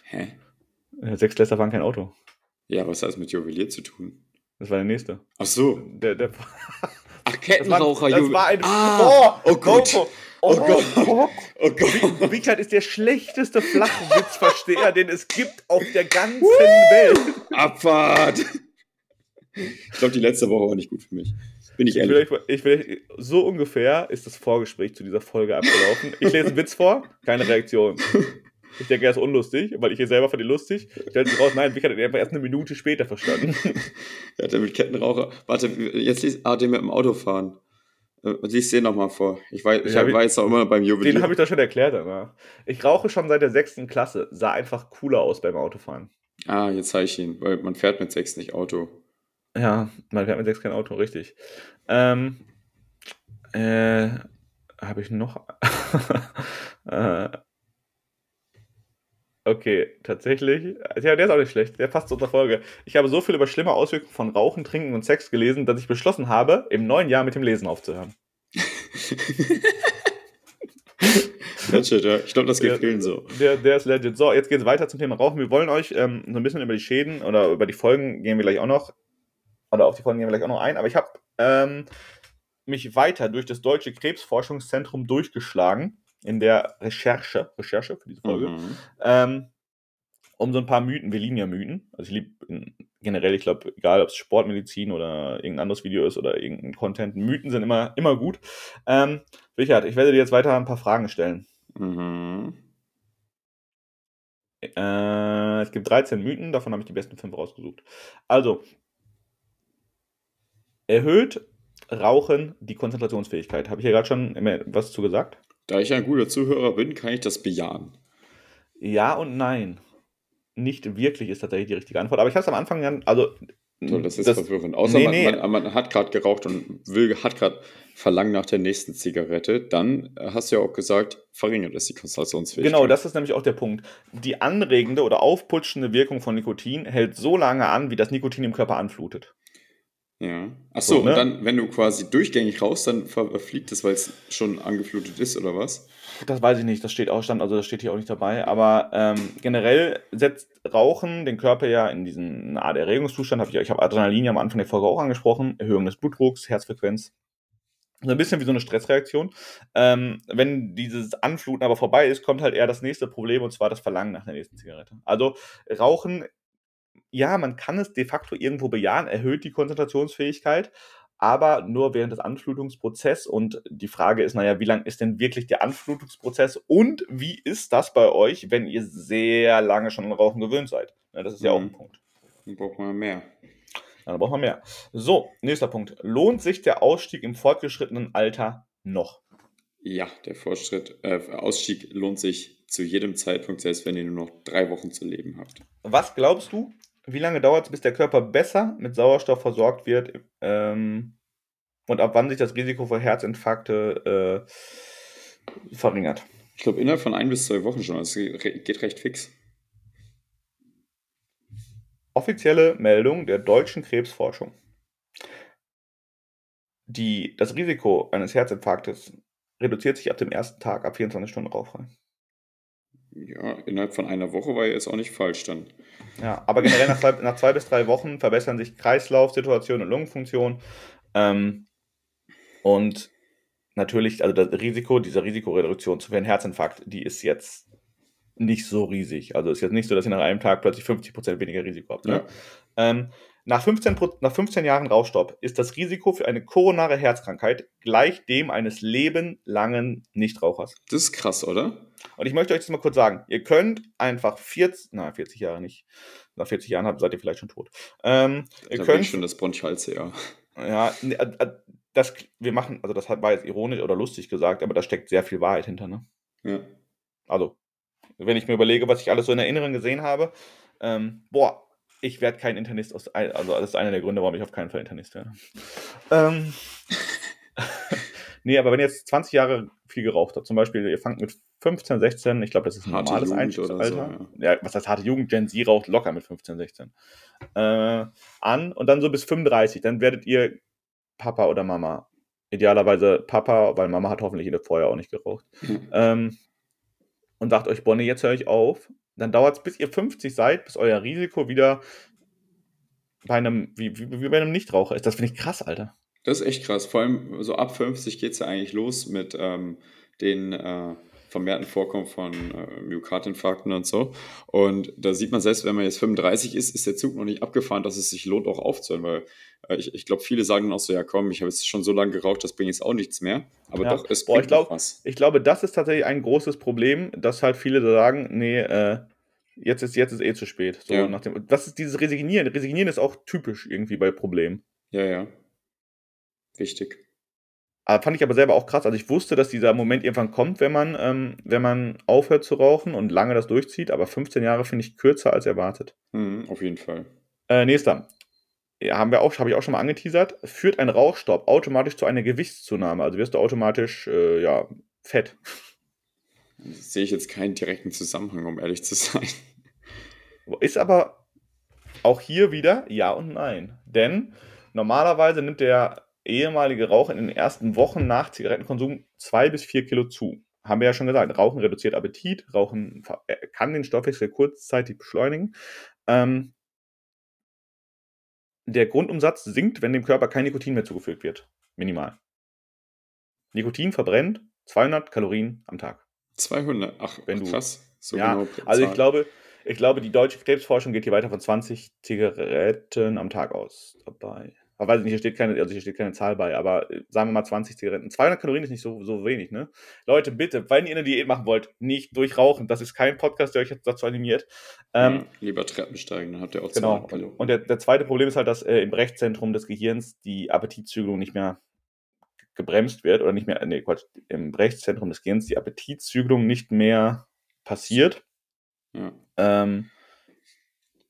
Hä? Sechstklässler fahren kein Auto. Ja, was hat das mit Juwelier zu tun? Das war der nächste. Ach so. Der, der Ach, Kettenraucher, war, das war ein. Ah, oh, oh Gott. Oh, Oh, oh Gott. Oh, oh Gott. Wichert ist der schlechteste Flachwitzversteher, den es gibt auf der ganzen Welt. Abfahrt. Ich glaube, die letzte Woche war nicht gut für mich. Bin ich ehrlich. Ich will, ich will, so ungefähr ist das Vorgespräch zu dieser Folge abgelaufen. Ich lese einen Witz vor, keine Reaktion. Ich denke, er ist unlustig, weil ich hier selber fand ihn lustig. Stellt sich raus, nein, Wichert hat einfach erst eine Minute später verstanden. Er hat mit Kettenraucher. Warte, jetzt liest ah, den mit dem Auto fahren. Äh, lies den nochmal vor. Ich, weiß, ich ja, jetzt auch immer beim Jubiläum. Den habe ich doch schon erklärt, aber. Ich rauche schon seit der sechsten Klasse. Sah einfach cooler aus beim Autofahren. Ah, jetzt zeige ich ihn, weil man fährt mit sechs nicht Auto. Ja, man fährt mit sechs kein Auto, richtig. Ähm, äh, habe ich noch. äh, Okay, tatsächlich. Ja, der ist auch nicht schlecht. Der passt zu unserer Folge. Ich habe so viel über schlimme Auswirkungen von Rauchen, Trinken und Sex gelesen, dass ich beschlossen habe, im neuen Jahr mit dem Lesen aufzuhören. Legit, ja. Ich glaube, das geht der, vielen so. Der, der ist legit. So, jetzt geht es weiter zum Thema Rauchen. Wir wollen euch ähm, so ein bisschen über die Schäden oder über die Folgen gehen wir gleich auch noch. Oder auf die Folgen gehen wir gleich auch noch ein. Aber ich habe ähm, mich weiter durch das Deutsche Krebsforschungszentrum durchgeschlagen in der Recherche, Recherche für diese Folge, mhm. ähm, um so ein paar Mythen. Wir lieben ja Mythen. Also ich liebe generell, ich glaube, egal ob es Sportmedizin oder irgendein anderes Video ist oder irgendein Content, Mythen sind immer, immer gut. Ähm, Richard, ich werde dir jetzt weiter ein paar Fragen stellen. Mhm. Äh, es gibt 13 Mythen, davon habe ich die besten fünf rausgesucht. Also, erhöht Rauchen die Konzentrationsfähigkeit. Habe ich ja gerade schon was zu gesagt? Da ich ein guter Zuhörer bin, kann ich das bejahen. Ja und nein. Nicht wirklich ist tatsächlich die richtige Antwort. Aber ich habe es am Anfang ja, also. So, das ist das, verwirrend. Außer nee, nee. Man, man, hat gerade geraucht und will, hat gerade Verlangen nach der nächsten Zigarette, dann hast du ja auch gesagt, verringert es die Konzentrationsfähigkeit. Genau, das ist nämlich auch der Punkt. Die anregende oder aufputschende Wirkung von Nikotin hält so lange an, wie das Nikotin im Körper anflutet. Ja. Achso, so, ne? und dann, wenn du quasi durchgängig raus, dann verfliegt es, weil es schon angeflutet ist, oder was? Das weiß ich nicht, das steht auch stand, also das steht hier auch nicht dabei. Aber ähm, generell setzt Rauchen den Körper ja in diesen Art Erregungszustand. Hab ich ich habe Adrenalin ja am Anfang der Folge auch angesprochen, Erhöhung des Blutdrucks, Herzfrequenz. So ein bisschen wie so eine Stressreaktion. Ähm, wenn dieses Anfluten aber vorbei ist, kommt halt eher das nächste Problem und zwar das Verlangen nach der nächsten Zigarette. Also Rauchen ja, man kann es de facto irgendwo bejahen, erhöht die Konzentrationsfähigkeit, aber nur während des Anflutungsprozesses. Und die Frage ist, naja, wie lang ist denn wirklich der Anflutungsprozess und wie ist das bei euch, wenn ihr sehr lange schon an Rauchen gewöhnt seid? Ja, das ist ja auch ein mhm. Punkt. Dann braucht man mehr. Dann braucht man mehr. So, nächster Punkt. Lohnt sich der Ausstieg im fortgeschrittenen Alter noch? Ja, der Fortschritt, äh, Ausstieg lohnt sich zu jedem Zeitpunkt, selbst wenn ihr nur noch drei Wochen zu leben habt. Was glaubst du, wie lange dauert es, bis der Körper besser mit Sauerstoff versorgt wird? Ähm, und ab wann sich das Risiko für Herzinfarkte äh, verringert? Ich glaube, innerhalb von ein bis zwei Wochen schon. Es geht recht fix. Offizielle Meldung der deutschen Krebsforschung. Die, das Risiko eines Herzinfarktes reduziert sich ab dem ersten Tag, ab 24 Stunden rauchfrei. Ja, innerhalb von einer Woche war ja jetzt auch nicht falsch dann. Ja, aber generell nach zwei, nach zwei bis drei Wochen verbessern sich Kreislaufsituation und Lungenfunktion. Ähm, und natürlich, also das Risiko, diese Risikoreduktion für einen Herzinfarkt, die ist jetzt nicht so riesig. Also ist jetzt nicht so, dass ihr nach einem Tag plötzlich 50% weniger Risiko habt. Ne? Ja. Ähm, nach 15, nach 15 Jahren Rauchstopp ist das Risiko für eine koronare Herzkrankheit gleich dem eines lebenlangen Nichtrauchers. Das ist krass, oder? Und ich möchte euch das mal kurz sagen. Ihr könnt einfach 40, na 40 Jahre nicht. Nach 40 Jahren seid ihr vielleicht schon tot. Ähm, ihr da könnt schon das Bronchialse, ja. Ja, äh, äh, das, wir machen, also das war jetzt ironisch oder lustig gesagt, aber da steckt sehr viel Wahrheit hinter, ne? Ja. Also, wenn ich mir überlege, was ich alles so in Erinnerung gesehen habe, ähm, boah, ich werde kein Internist aus, also das ist einer der Gründe, warum ich auf keinen Fall Internist werde. Ähm, nee, aber wenn ihr jetzt 20 Jahre viel geraucht habt, zum Beispiel, ihr fangt mit 15, 16, ich glaube, das ist ein harte normales Einstiegsalter. So, ja. ja. was heißt harte Jugend? Gen Z raucht locker mit 15, 16. Äh, an und dann so bis 35, dann werdet ihr Papa oder Mama. Idealerweise Papa, weil Mama hat hoffentlich vorher auch nicht geraucht. Mhm. Ähm, und sagt euch, Bonnie, jetzt höre ich auf. Dann dauert es, bis ihr 50 seid, bis euer Risiko wieder bei einem, wie, wie, wie bei einem Nichtraucher ist. Das finde ich krass, Alter. Das ist echt krass. Vor allem so ab 50 geht es ja eigentlich los mit ähm, den äh, vermehrten Vorkommen von äh, Myokardinfarkten und so. Und da sieht man selbst, wenn man jetzt 35 ist, ist der Zug noch nicht abgefahren, dass es sich lohnt, auch aufzuhören, weil äh, ich, ich glaube, viele sagen dann auch so, ja komm, ich habe jetzt schon so lange geraucht, das bringt jetzt auch nichts mehr. Aber ja. doch, es Boah, bringt ich glaub, was. Ich glaube, das ist tatsächlich ein großes Problem, dass halt viele sagen, nee, äh, jetzt ist jetzt ist eh zu spät. So, ja. nach dem, das ist dieses Resignieren. Resignieren ist auch typisch irgendwie bei Problemen. Ja, ja. Wichtig. Ah, fand ich aber selber auch krass. Also ich wusste, dass dieser Moment irgendwann kommt, wenn man, ähm, wenn man aufhört zu rauchen und lange das durchzieht. Aber 15 Jahre finde ich kürzer als erwartet. Mhm, auf jeden Fall. Äh, nächster. Ja, haben wir auch, habe ich auch schon mal angeteasert. Führt ein Rauchstopp automatisch zu einer Gewichtszunahme? Also wirst du automatisch, äh, ja, fett. Sehe ich jetzt keinen direkten Zusammenhang, um ehrlich zu sein. Ist aber auch hier wieder ja und nein. Denn normalerweise nimmt der ehemalige Raucher in den ersten Wochen nach Zigarettenkonsum zwei bis vier Kilo zu. Haben wir ja schon gesagt, Rauchen reduziert Appetit, Rauchen äh, kann den Stoffwechsel kurzzeitig beschleunigen. Ähm, der Grundumsatz sinkt, wenn dem Körper kein Nikotin mehr zugefügt wird. Minimal. Nikotin verbrennt 200 Kalorien am Tag. 200? Ach, wenn du, krass. So ja, genau also ich glaube, ich glaube, die deutsche Krebsforschung geht hier weiter von 20 Zigaretten am Tag aus dabei weiß ich nicht, hier steht keine, also hier steht keine Zahl bei, aber äh, sagen wir mal 20 Zigaretten. 200 Kalorien ist nicht so, so wenig, ne? Leute, bitte, wenn ihr eine Diät machen wollt, nicht durchrauchen. Das ist kein Podcast, der euch jetzt dazu animiert. Ähm, ja, lieber Treppen steigen, dann habt ihr auch genau. Kalorien. Und der, der zweite Problem ist halt, dass äh, im Rechtzentrum des Gehirns die Appetitzügelung nicht mehr gebremst wird oder nicht mehr, nee, Quatsch, im Rechtszentrum des Gehirns die Appetitzügelung nicht mehr passiert. Ja. Ähm,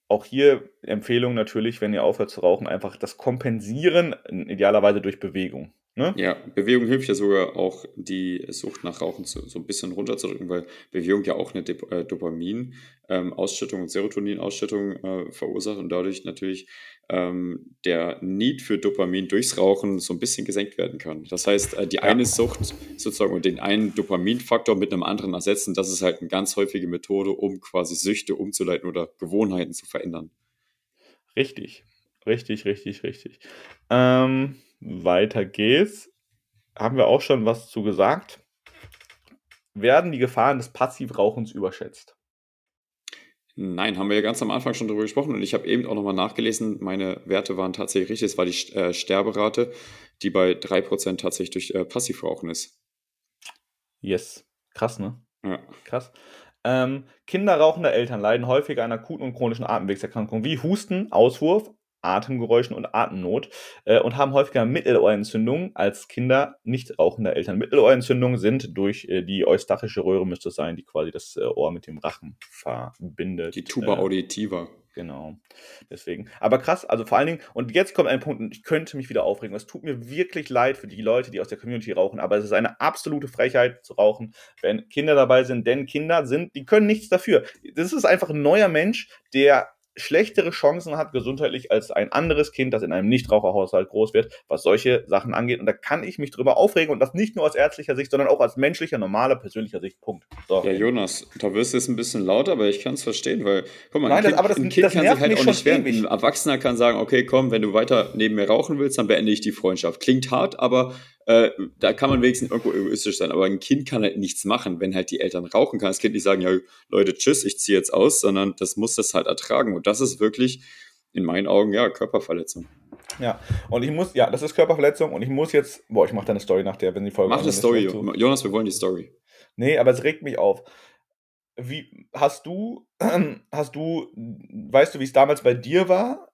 auch hier Empfehlung natürlich, wenn ihr aufhört zu rauchen, einfach das kompensieren, idealerweise durch Bewegung. Ne? Ja, Bewegung hilft ja sogar auch, die Sucht nach Rauchen zu, so ein bisschen runterzudrücken, weil Bewegung ja auch eine äh, Dopamin-Ausschüttung ähm, und Serotonin-Ausschüttung äh, verursacht und dadurch natürlich ähm, der Need für Dopamin durchs Rauchen so ein bisschen gesenkt werden kann. Das heißt, äh, die ja. eine Sucht sozusagen und den einen Dopaminfaktor mit einem anderen ersetzen, das ist halt eine ganz häufige Methode, um quasi Süchte umzuleiten oder Gewohnheiten zu verändern. Richtig, richtig, richtig, richtig. Ähm, weiter geht's. Haben wir auch schon was zu gesagt? Werden die Gefahren des Passivrauchens überschätzt? Nein, haben wir ja ganz am Anfang schon darüber gesprochen und ich habe eben auch nochmal nachgelesen. Meine Werte waren tatsächlich richtig. Es war die äh, Sterberate, die bei 3% tatsächlich durch äh, Passivrauchen ist. Yes. Krass, ne? Ja. Krass. Ähm, Kinder rauchender Eltern leiden häufiger an akuten und chronischen Atemwegserkrankungen wie Husten, Auswurf, Atemgeräuschen und Atemnot äh, und haben häufiger Mittelohrentzündungen als Kinder nicht rauchender Eltern. Mittelohrentzündungen sind durch äh, die eustachische Röhre, müsste es sein, die quasi das äh, Ohr mit dem Rachen verbindet. Die Tuba äh, auditiva. Genau. Deswegen. Aber krass, also vor allen Dingen, und jetzt kommt ein Punkt, und ich könnte mich wieder aufregen. Es tut mir wirklich leid für die Leute, die aus der Community rauchen, aber es ist eine absolute Frechheit zu rauchen, wenn Kinder dabei sind, denn Kinder sind, die können nichts dafür. Das ist einfach ein neuer Mensch, der schlechtere Chancen hat gesundheitlich als ein anderes Kind, das in einem Nichtraucherhaushalt groß wird, was solche Sachen angeht. Und da kann ich mich drüber aufregen und das nicht nur aus ärztlicher Sicht, sondern auch aus menschlicher, normaler, persönlicher Sicht. Punkt. So. Ja, Jonas, da wirst du jetzt ein bisschen lauter, aber ich kann es verstehen, weil, guck mal, Nein, ein Kind, das, aber das, ein kind das kann sich halt auch nicht wehren. Ein Erwachsener kann sagen, okay, komm, wenn du weiter neben mir rauchen willst, dann beende ich die Freundschaft. Klingt hart, aber äh, da kann man wenigstens irgendwo egoistisch sein, aber ein Kind kann halt nichts machen, wenn halt die Eltern rauchen, kann das Kind nicht sagen, ja, Leute, tschüss, ich ziehe jetzt aus, sondern das muss das halt ertragen. Und das ist wirklich in meinen Augen, ja, Körperverletzung. Ja, und ich muss, ja, das ist Körperverletzung und ich muss jetzt, boah, ich mache da eine Story nach der, wenn die Folge. Mach eine Story, Jonas, wir wollen die Story. Nee, aber es regt mich auf. Wie, hast du, hast du, weißt du, wie es damals bei dir war,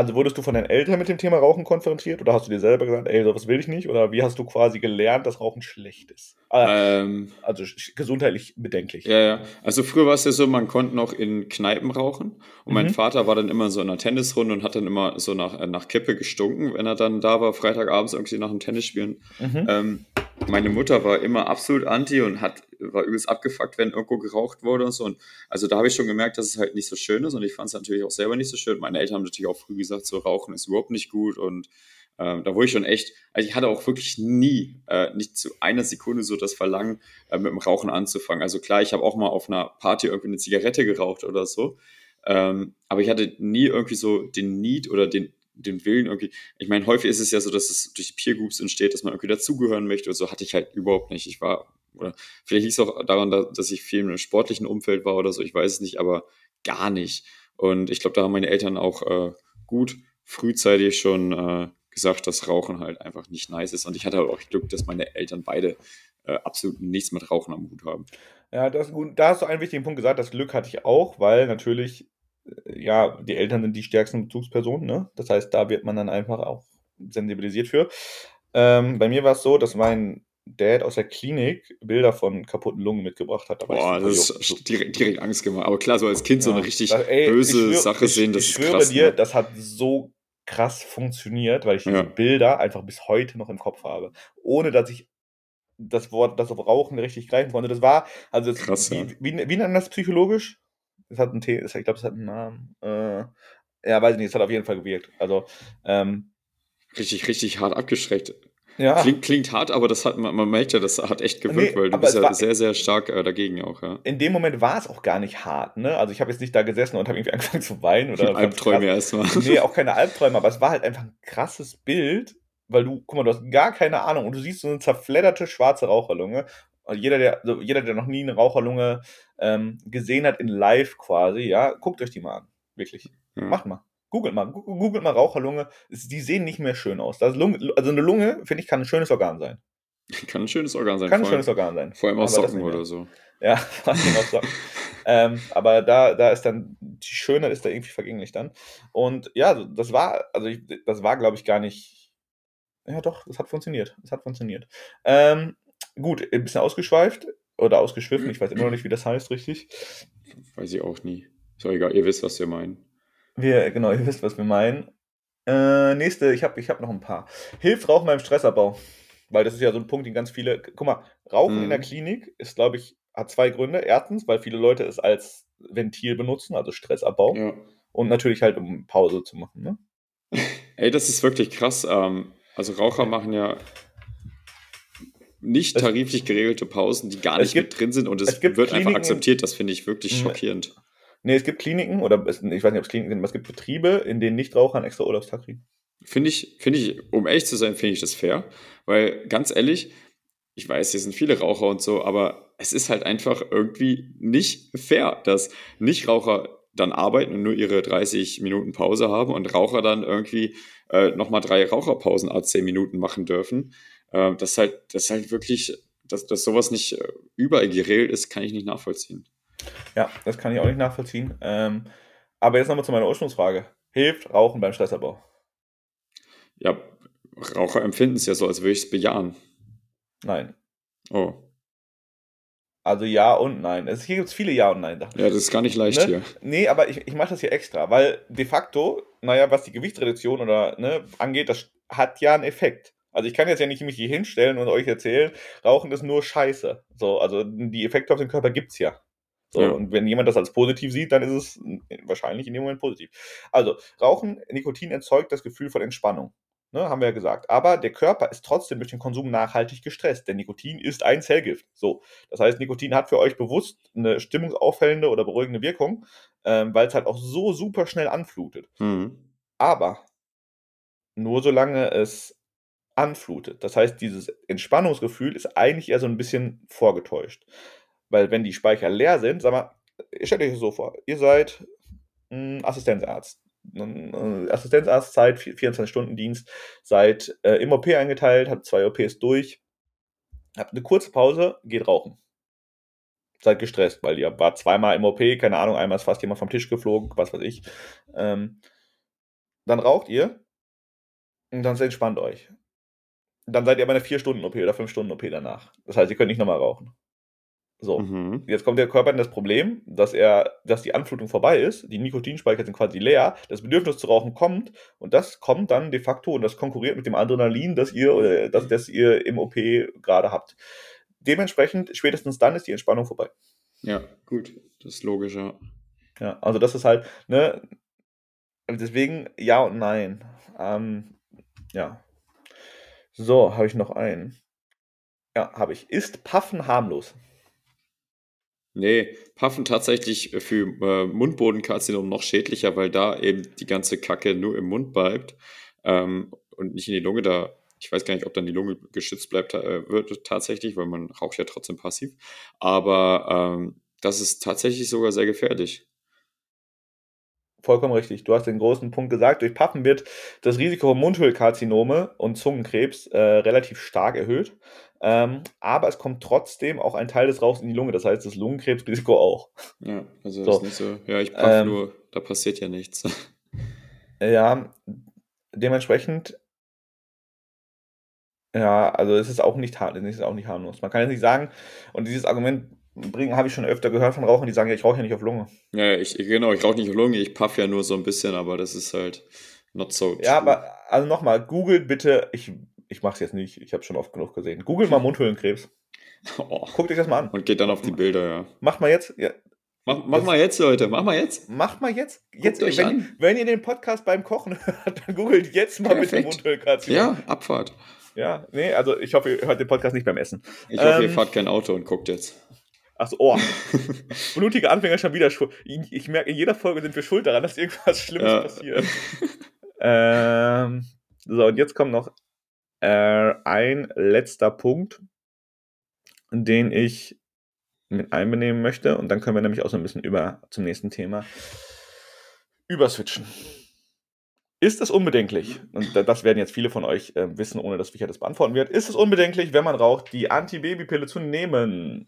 also wurdest du von deinen Eltern mit dem Thema Rauchen konfrontiert oder hast du dir selber gesagt, ey, sowas will ich nicht? Oder wie hast du quasi gelernt, dass Rauchen schlecht ist? Äh, ähm, also gesundheitlich bedenklich. Ja, ja. Also früher war es ja so, man konnte noch in Kneipen rauchen. Und mhm. mein Vater war dann immer so in einer Tennisrunde und hat dann immer so nach, äh, nach Kippe gestunken, wenn er dann da war, Freitagabends irgendwie nach dem Tennisspielen. Mhm. Ähm, meine Mutter war immer absolut anti und hat, war übelst abgefuckt, wenn irgendwo geraucht wurde und so. Und also da habe ich schon gemerkt, dass es halt nicht so schön ist und ich fand es natürlich auch selber nicht so schön. Meine Eltern haben natürlich auch früh gesagt, so Rauchen ist überhaupt nicht gut und ähm, da wurde ich schon echt, also ich hatte auch wirklich nie, äh, nicht zu einer Sekunde so das Verlangen, äh, mit dem Rauchen anzufangen. Also klar, ich habe auch mal auf einer Party irgendwie eine Zigarette geraucht oder so. Ähm, aber ich hatte nie irgendwie so den Need oder den, den Willen irgendwie. Ich meine, häufig ist es ja so, dass es durch Peer Groups entsteht, dass man irgendwie dazugehören möchte und so hatte ich halt überhaupt nicht. Ich war, oder vielleicht liegt es auch daran, dass ich viel in einem sportlichen Umfeld war oder so, ich weiß es nicht, aber gar nicht. Und ich glaube, da haben meine Eltern auch äh, gut frühzeitig schon äh, gesagt, dass Rauchen halt einfach nicht nice ist. Und ich hatte halt auch Glück, dass meine Eltern beide äh, absolut nichts mit Rauchen am Hut haben. Ja, das, da hast du einen wichtigen Punkt gesagt. Das Glück hatte ich auch, weil natürlich ja, die Eltern sind die stärksten Bezugspersonen, ne? Das heißt, da wird man dann einfach auch sensibilisiert für. Ähm, bei mir war es so, dass mein Dad aus der Klinik Bilder von kaputten Lungen mitgebracht hat. Boah, das ist direkt, direkt, Angst gemacht. Aber klar, so als Kind ja, so eine richtig das, ey, böse schwöre, Sache ich, sehen, das ich ist schwöre dir, ne? das hat so krass funktioniert, weil ich diese ja. Bilder einfach bis heute noch im Kopf habe. Ohne dass ich das Wort, das auf Rauchen richtig greifen konnte. Das war, also das, krass, wie, ja. wie, wie, wie nennt das psychologisch? Es hat einen T, ich glaube, es hat einen Namen. Äh, ja, weiß ich nicht, es hat auf jeden Fall gewirkt. Also, ähm, richtig, richtig hart abgeschreckt. Ja. Klingt, klingt hart, aber das hat man, man merkt ja, das hat echt gewirkt, nee, weil du bist ja sehr, sehr stark äh, dagegen auch, ja. In dem Moment war es auch gar nicht hart, ne? Also ich habe jetzt nicht da gesessen und habe irgendwie angefangen zu weinen oder. Albträume erstmal. Nee, auch keine Albträume, aber es war halt einfach ein krasses Bild, weil du, guck mal, du hast gar keine Ahnung und du siehst so eine zerfledderte schwarze Raucherlunge jeder, der, also jeder, der noch nie eine Raucherlunge ähm, gesehen hat in live quasi, ja, guckt euch die mal an. Wirklich. Ja. Macht mal. Googelt mal. Googelt mal Raucherlunge. Die sehen nicht mehr schön aus. Lunge, also eine Lunge, finde ich, kann ein schönes Organ sein. Kann ein schönes Organ sein. Kann ein schönes Organ sein. Vor allem aus Socken oder so. Ja, vor allem aus Socken. ähm, aber da, da ist dann, die Schönheit ist da irgendwie vergänglich dann. Und ja, das war, also ich, das war, glaube ich, gar nicht. Ja, doch, es hat funktioniert. Es hat funktioniert. Ähm, Gut, ein bisschen ausgeschweift oder ausgeschwiffen, ich weiß immer noch nicht, wie das heißt, richtig. Weiß ich auch nie. Ist auch egal, ihr wisst, was wir meinen. Wir, genau, ihr wisst, was wir meinen. Äh, nächste, ich habe ich hab noch ein paar. Hilft Rauchen beim Stressabbau? Weil das ist ja so ein Punkt, den ganz viele. Guck mal, Rauchen mhm. in der mhm. Klinik ist, glaube ich, hat zwei Gründe. Erstens, weil viele Leute es als Ventil benutzen, also Stressabbau. Ja. Und natürlich halt, um Pause zu machen. Ne? Ey, das ist wirklich krass. Ähm, also Raucher machen ja nicht tariflich geregelte Pausen, die gar nicht gibt, mit drin sind und es, es wird Kliniken, einfach akzeptiert. Das finde ich wirklich schockierend. Nee, es gibt Kliniken oder ich weiß nicht, ob es Kliniken sind, aber es gibt Betriebe, in denen Nichtraucher einen extra Urlaubstag kriegen. Finde ich, finde ich, um ehrlich zu sein, finde ich das fair, weil ganz ehrlich, ich weiß, hier sind viele Raucher und so, aber es ist halt einfach irgendwie nicht fair, dass Nichtraucher dann arbeiten und nur ihre 30 Minuten Pause haben und Raucher dann irgendwie äh, nochmal drei Raucherpausen a 10 Minuten machen dürfen. Äh, das halt, das halt wirklich, dass, dass sowas nicht äh, überall geregelt ist, kann ich nicht nachvollziehen. Ja, das kann ich auch nicht nachvollziehen. Ähm, aber jetzt nochmal zu meiner Ursprungsfrage. Hilft Rauchen beim Stressabbau? Ja, Raucher empfinden es ja so, als würde ich es bejahen. Nein. Oh. Also ja und nein. Es, hier gibt es viele Ja und Nein. Ja, das ist gar nicht leicht ne? hier. Nee, aber ich, ich mache das hier extra, weil de facto, naja, was die Gewichtsreduktion oder ne, angeht, das hat ja einen Effekt. Also ich kann jetzt ja nicht mich hier hinstellen und euch erzählen, Rauchen ist nur Scheiße. So, also die Effekte auf den Körper gibt es ja. So, ja. Und wenn jemand das als positiv sieht, dann ist es wahrscheinlich in dem Moment positiv. Also, Rauchen, Nikotin erzeugt das Gefühl von Entspannung. Ne, haben wir ja gesagt. Aber der Körper ist trotzdem durch den Konsum nachhaltig gestresst, denn Nikotin ist ein Zellgift. So, das heißt, Nikotin hat für euch bewusst eine stimmungsaufhellende oder beruhigende Wirkung, ähm, weil es halt auch so super schnell anflutet. Mhm. Aber nur solange es anflutet. Das heißt, dieses Entspannungsgefühl ist eigentlich eher so ein bisschen vorgetäuscht. Weil wenn die Speicher leer sind, sag mal, stellt euch das so vor, ihr seid ein Assistenzarzt. Assistenzarztzeit, 24-Stunden-Dienst, seid äh, im OP eingeteilt, habt zwei OPs durch, habt eine kurze Pause, geht rauchen. Seid gestresst, weil ihr war zweimal im OP, keine Ahnung, einmal ist fast jemand vom Tisch geflogen, was weiß ich. Ähm, dann raucht ihr und dann entspannt euch. Dann seid ihr bei einer 4-Stunden-OP oder 5-Stunden-OP danach. Das heißt, ihr könnt nicht nochmal rauchen. So, mhm. jetzt kommt der Körper in das Problem, dass er, dass die Anflutung vorbei ist, die Nikotinspeicher sind quasi leer, das Bedürfnis zu rauchen kommt und das kommt dann de facto und das konkurriert mit dem Adrenalin, das ihr oder das, das ihr im OP gerade habt. Dementsprechend, spätestens dann ist die Entspannung vorbei. Ja, gut, das ist logisch, ja. Ja, also das ist halt, ne, deswegen ja und nein. Ähm, ja. So, habe ich noch einen. Ja, habe ich. Ist Puffen harmlos? Nee, Puffen tatsächlich für äh, Mundbodenkarzinom noch schädlicher, weil da eben die ganze Kacke nur im Mund bleibt ähm, und nicht in die Lunge. Da, ich weiß gar nicht, ob dann die Lunge geschützt bleibt, äh, wird tatsächlich, weil man raucht ja trotzdem passiv. Aber ähm, das ist tatsächlich sogar sehr gefährlich. Vollkommen richtig. Du hast den großen Punkt gesagt. Durch Pappen wird das Risiko von Mundhöhlkarzinome und Zungenkrebs äh, relativ stark erhöht. Ähm, aber es kommt trotzdem auch ein Teil des Rauchs in die Lunge. Das heißt, das Lungenkrebsrisiko auch. Ja, also so. ist nicht so. Ja, ich paff ähm, nur, da passiert ja nichts. Ja, dementsprechend. Ja, also es ist auch nicht hart, es ist auch nicht harmlos. Man kann jetzt nicht sagen, und dieses Argument bringen, habe ich schon öfter gehört von Rauchern, die sagen, ja, ich rauche ja nicht auf Lunge. Ja, ich, genau, ich rauche nicht auf Lunge, ich puff ja nur so ein bisschen, aber das ist halt not so. Ja, aber also nochmal, googelt bitte, ich, ich mache es jetzt nicht, ich habe schon oft genug gesehen. Googelt mal Mundhöhlenkrebs. Oh. Guckt euch das mal an. Und geht dann auf die Bilder, ja. Macht mal jetzt. Ja. Mach, mach mal jetzt, Leute, mach mal jetzt. Mach mal jetzt. jetzt wenn, wenn, ihr den Podcast beim Kochen hört, dann googelt jetzt mal Perfekt. mit dem Mundhöhlenkarzinom. Ja, Abfahrt. Ja, nee, also ich hoffe, ihr hört den Podcast nicht beim Essen. Ich hoffe, ähm, ihr fahrt kein Auto und guckt jetzt. Achso, oh. Blutige Anfänger schon wieder schuld. Ich, ich, merke, in jeder Folge sind wir schuld daran, dass irgendwas Schlimmes ja. passiert. ähm, so, und jetzt kommt noch äh, ein letzter Punkt, den ich mit einbenehmen möchte. Und dann können wir nämlich auch so ein bisschen über zum nächsten Thema überswitchen. Ist es unbedenklich, und das werden jetzt viele von euch äh, wissen, ohne dass Wicher das beantworten wird, ist es unbedenklich, wenn man raucht, die Antibabypille zu nehmen?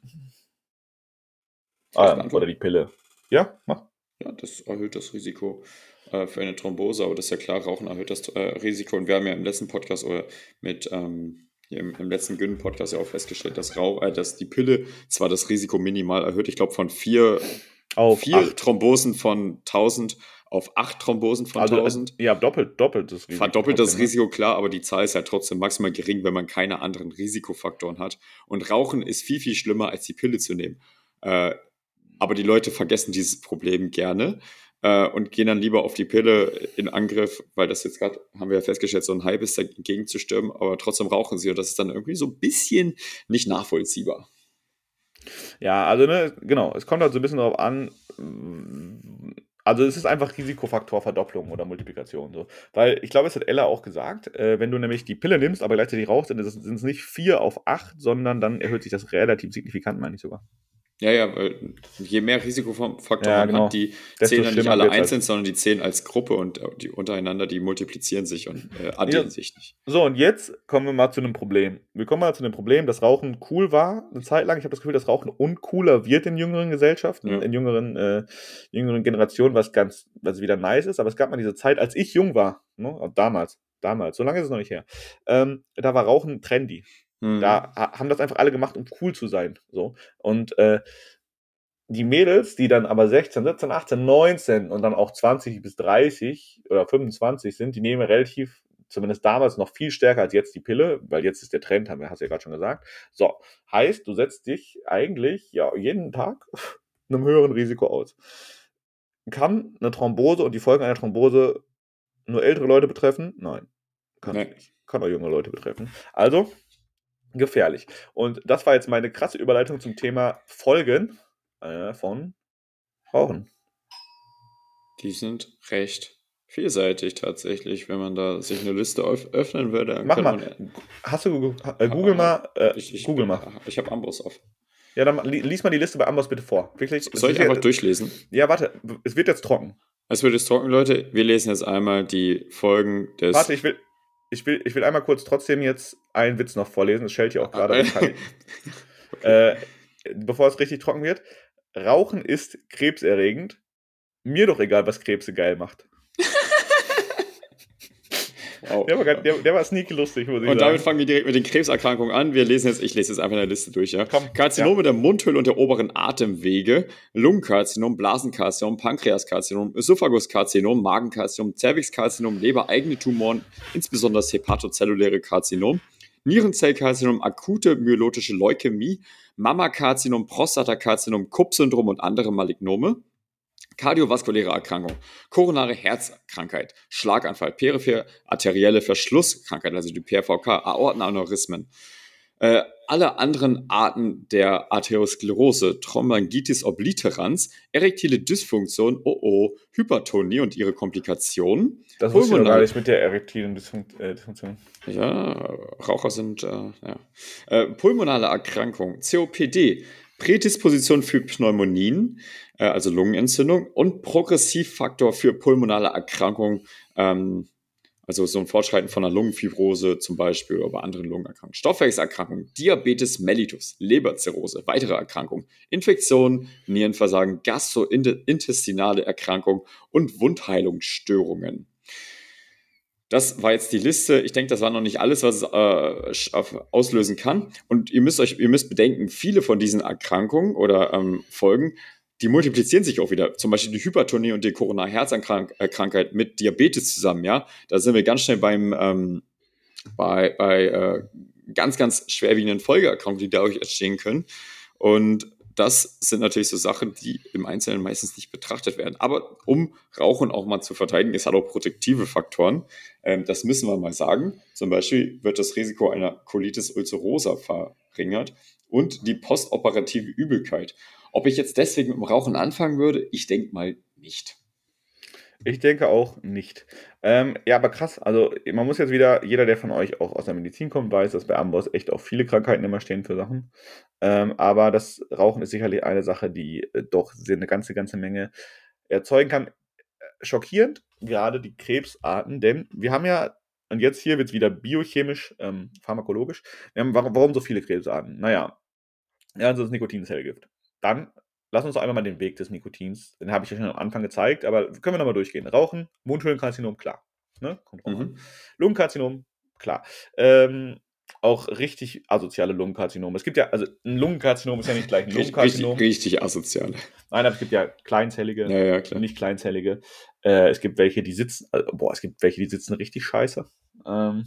Ah, oder die Pille. Ja, mach. Ja, das erhöht das Risiko äh, für eine Thrombose, aber das ist ja klar, Rauchen erhöht das äh, Risiko. Und wir haben ja im letzten Podcast oder mit ähm, im, im, letzten Gün-Podcast ja auch festgestellt, dass, Rauch, äh, dass die Pille zwar das Risiko minimal erhöht, ich glaube von vier, auf vier acht. Thrombosen von 1000 auf acht Thrombosen von also, 1000. Ja, doppelt, doppelt das Risiko. Verdoppelt das? Risiko, klar, aber die Zahl ist halt trotzdem maximal gering, wenn man keine anderen Risikofaktoren hat. Und Rauchen ist viel, viel schlimmer, als die Pille zu nehmen. Äh, aber die Leute vergessen dieses Problem gerne äh, und gehen dann lieber auf die Pille in Angriff, weil das jetzt gerade, haben wir ja festgestellt, so ein Hype ist dagegen zu stürmen, aber trotzdem rauchen sie und das ist dann irgendwie so ein bisschen nicht nachvollziehbar. Ja, also ne, genau, es kommt halt so ein bisschen darauf an, also es ist einfach Risikofaktor Verdopplung oder Multiplikation. So. Weil ich glaube, es hat Ella auch gesagt, äh, wenn du nämlich die Pille nimmst, aber gleichzeitig rauchst, dann sind es nicht 4 auf 8, sondern dann erhöht sich das relativ signifikant, meine ich sogar. Ja, ja, weil je mehr Risikofaktoren ja, genau. man hat, die Desto zählen dann nicht alle einzeln, halt. sondern die zählen als Gruppe und äh, die untereinander, die multiplizieren sich und äh, addieren ja. sich nicht. So, und jetzt kommen wir mal zu einem Problem. Wir kommen mal zu einem Problem, dass Rauchen cool war eine Zeit lang. Ich habe das Gefühl, dass Rauchen uncooler wird in jüngeren Gesellschaften, ja. in jüngeren, äh, jüngeren Generationen, was ganz, was wieder nice ist. Aber es gab mal diese Zeit, als ich jung war, ne? damals, damals, so lange ist es noch nicht her, ähm, da war Rauchen trendy. Mhm. Da haben das einfach alle gemacht, um cool zu sein. So. Und äh, die Mädels, die dann aber 16, 17, 18, 19 und dann auch 20 bis 30 oder 25 sind, die nehmen relativ, zumindest damals noch viel stärker als jetzt die Pille, weil jetzt ist der Trend, haben wir, hast du ja gerade schon gesagt. So, heißt, du setzt dich eigentlich ja jeden Tag einem höheren Risiko aus. Kann eine Thrombose und die Folgen einer Thrombose nur ältere Leute betreffen? Nein, kann nee. nicht. Kann auch junge Leute betreffen. Also, gefährlich. Und das war jetzt meine krasse Überleitung zum Thema Folgen äh, von Rauchen. Die sind recht vielseitig tatsächlich, wenn man da sich eine Liste öffnen würde. Mach mal. Hast du Google, äh, Google mal? Äh, ich, ich, Google mal. Ich habe Amboss auf. Ja, dann lies mal die Liste bei Amboss bitte vor. Wirklich, Soll ich einfach ja, durchlesen? Ja, warte. Es wird jetzt trocken. Es wird jetzt trocken, Leute. Wir lesen jetzt einmal die Folgen des. Warte, ich will, ich will, ich will einmal kurz trotzdem jetzt einen Witz noch vorlesen. Es schellt hier auch gerade. okay. äh, bevor es richtig trocken wird. Rauchen ist krebserregend. Mir doch egal, was Krebse geil macht. Wow. Der, war, der, der war sneaky lustig, muss ich Und sagen. damit fangen wir direkt mit den Krebserkrankungen an. Wir lesen jetzt, ich lese jetzt einfach eine Liste durch, ja. Komm, Karzinome ja. der Mundhöhle und der oberen Atemwege, Lungenkarzinom, Blasenkarzinom, Pankreaskarzinom, Ösophaguskarzinom, Magenkarzinom, Zervixkarzinom, Leber-eigene Tumoren, insbesondere das hepatozelluläre Karzinom, Nierenzellkarzinom, akute myelotische Leukämie, Mammakarzinom, Prostatakarzinom, Kupp-Syndrom und andere Malignome kardiovaskuläre Erkrankung, koronare Herzkrankheit, Schlaganfall, periphere arterielle Verschlusskrankheit, also die PRVK, Aortenaneurysmen, äh, alle anderen Arten der Arteriosklerose, Thrombangitis obliterans, erektile Dysfunktion, oh oh, Hypertonie und ihre Komplikationen. Das wusste ich gar nicht mit der erektilen äh, Dysfunktion. Ja, Raucher sind, äh, ja. Äh, pulmonale Erkrankung, COPD, Prädisposition für Pneumonien, äh, also Lungenentzündung und Progressivfaktor für pulmonale Erkrankungen, ähm, also so ein Fortschreiten von einer Lungenfibrose zum Beispiel oder bei anderen Lungenerkrankungen. Stoffwechselerkrankungen, Diabetes mellitus, Leberzirrhose, weitere Erkrankungen, Infektionen, Nierenversagen, gastrointestinale Erkrankungen und Wundheilungsstörungen. Das war jetzt die Liste. Ich denke, das war noch nicht alles, was es äh, auslösen kann. Und ihr müsst euch, ihr müsst bedenken, viele von diesen Erkrankungen oder ähm, Folgen, die multiplizieren sich auch wieder. Zum Beispiel die Hypertonie und die Coronarherzkrankheit mit Diabetes zusammen. Ja, da sind wir ganz schnell beim ähm, bei, bei äh, ganz, ganz schwerwiegenden Folgeerkrankungen, die dadurch entstehen können. Und das sind natürlich so Sachen, die im Einzelnen meistens nicht betrachtet werden. Aber um Rauchen auch mal zu verteidigen, es hat auch protektive Faktoren. Ähm, das müssen wir mal sagen. Zum Beispiel wird das Risiko einer Colitis ulcerosa verringert und die postoperative Übelkeit. Ob ich jetzt deswegen mit dem Rauchen anfangen würde, ich denke mal nicht. Ich denke auch nicht. Ähm, ja, aber krass. Also, man muss jetzt wieder, jeder, der von euch auch aus der Medizin kommt, weiß, dass bei Amboss echt auch viele Krankheiten immer stehen für Sachen. Ähm, aber das Rauchen ist sicherlich eine Sache, die äh, doch eine ganze, ganze Menge erzeugen kann. Äh, schockierend, gerade die Krebsarten, denn wir haben ja, und jetzt hier wird es wieder biochemisch, ähm, pharmakologisch. Haben, warum, warum so viele Krebsarten? Naja, ja, also das Nikotinzellgift. Dann lass uns doch einmal mal den Weg des Nikotins, den habe ich ja schon am Anfang gezeigt, aber können wir nochmal durchgehen. Rauchen, Mundhöhlenkarzinom, klar. Ne? Kommt mhm. Lungenkarzinom, klar. Ähm, auch richtig asoziale Lungenkarzinome. Es gibt ja, also ein Lungenkarzinom ist ja nicht gleich ein Lungenkarzinom. Richtig, richtig asoziale. Nein, aber es gibt ja kleinzellige ja, ja, und nicht kleinzellige. Äh, es gibt welche, die sitzen, also, boah, es gibt welche, die sitzen richtig scheiße. Ähm,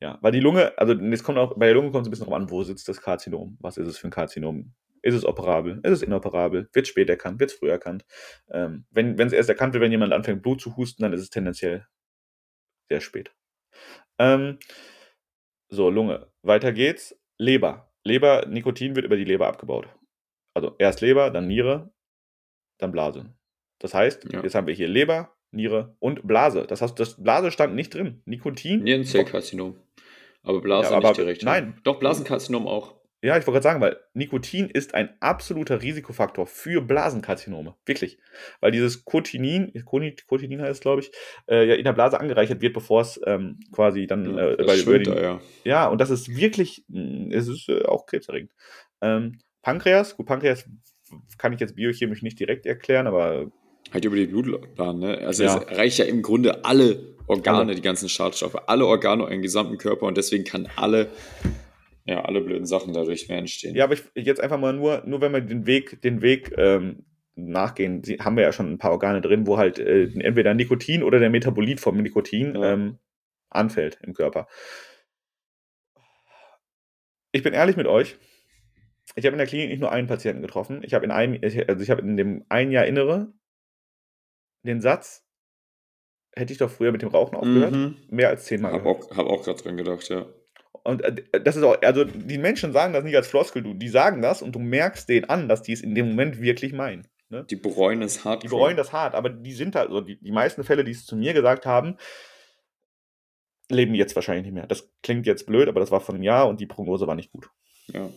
ja, weil die Lunge, also es kommt auch, bei der Lunge kommt es ein bisschen drauf an, wo sitzt das Karzinom? Was ist es für ein Karzinom? Ist es operabel? Ist es inoperabel? Wird es spät erkannt? Wird es früh erkannt? Ähm, wenn es erst erkannt wird, wenn jemand anfängt, Blut zu husten, dann ist es tendenziell sehr spät. Ähm, so, Lunge. Weiter geht's. Leber. Leber, Nikotin wird über die Leber abgebaut. Also erst Leber, dann Niere, dann Blase. Das heißt, ja. jetzt haben wir hier Leber, Niere und Blase. Das heißt, das Blase stand nicht drin. Nikotin. Nierenzellkarzinom. Aber Blase ja, aber, nicht direkt. Nein. Doch, Blasenkarzinom auch. Ja, ich wollte gerade sagen, weil Nikotin ist ein absoluter Risikofaktor für Blasenkarzinome. Wirklich. Weil dieses Cotinin, Cotinin heißt es, glaube ich, äh, ja in der Blase angereichert wird, bevor es ähm, quasi dann äh, bei, bei den, ja. ja, und das ist wirklich, mm, es ist äh, auch krebserregend. Ähm, Pankreas, gut, Pankreas kann ich jetzt biochemisch nicht direkt erklären, aber. Halt über die Blutbahn, ne? Also ja. es erreicht ja im Grunde alle Organe, die ganzen Schadstoffe, alle Organe im gesamten Körper und deswegen kann alle ja, alle blöden Sachen dadurch mehr entstehen. Ja, aber ich, jetzt einfach mal nur, nur wenn wir den Weg, den Weg ähm, nachgehen, haben wir ja schon ein paar Organe drin, wo halt äh, entweder Nikotin oder der Metabolit vom Nikotin ja. ähm, anfällt im Körper. Ich bin ehrlich mit euch. Ich habe in der Klinik nicht nur einen Patienten getroffen. Ich habe in einem, also ich habe in dem ein Jahr Innere den Satz, hätte ich doch früher mit dem Rauchen aufgehört, mhm. mehr als zehnmal. Habe auch, hab auch gerade dran gedacht, ja. Und äh, das ist auch, also die Menschen sagen das nicht als Floskel, du, die sagen das und du merkst denen an, dass die es in dem Moment wirklich meinen. Ne? Die bereuen es hart. Die bereuen das hart, aber die sind halt, also die, die meisten Fälle, die es zu mir gesagt haben, leben jetzt wahrscheinlich nicht mehr. Das klingt jetzt blöd, aber das war vor einem Jahr und die Prognose war nicht gut. Ja.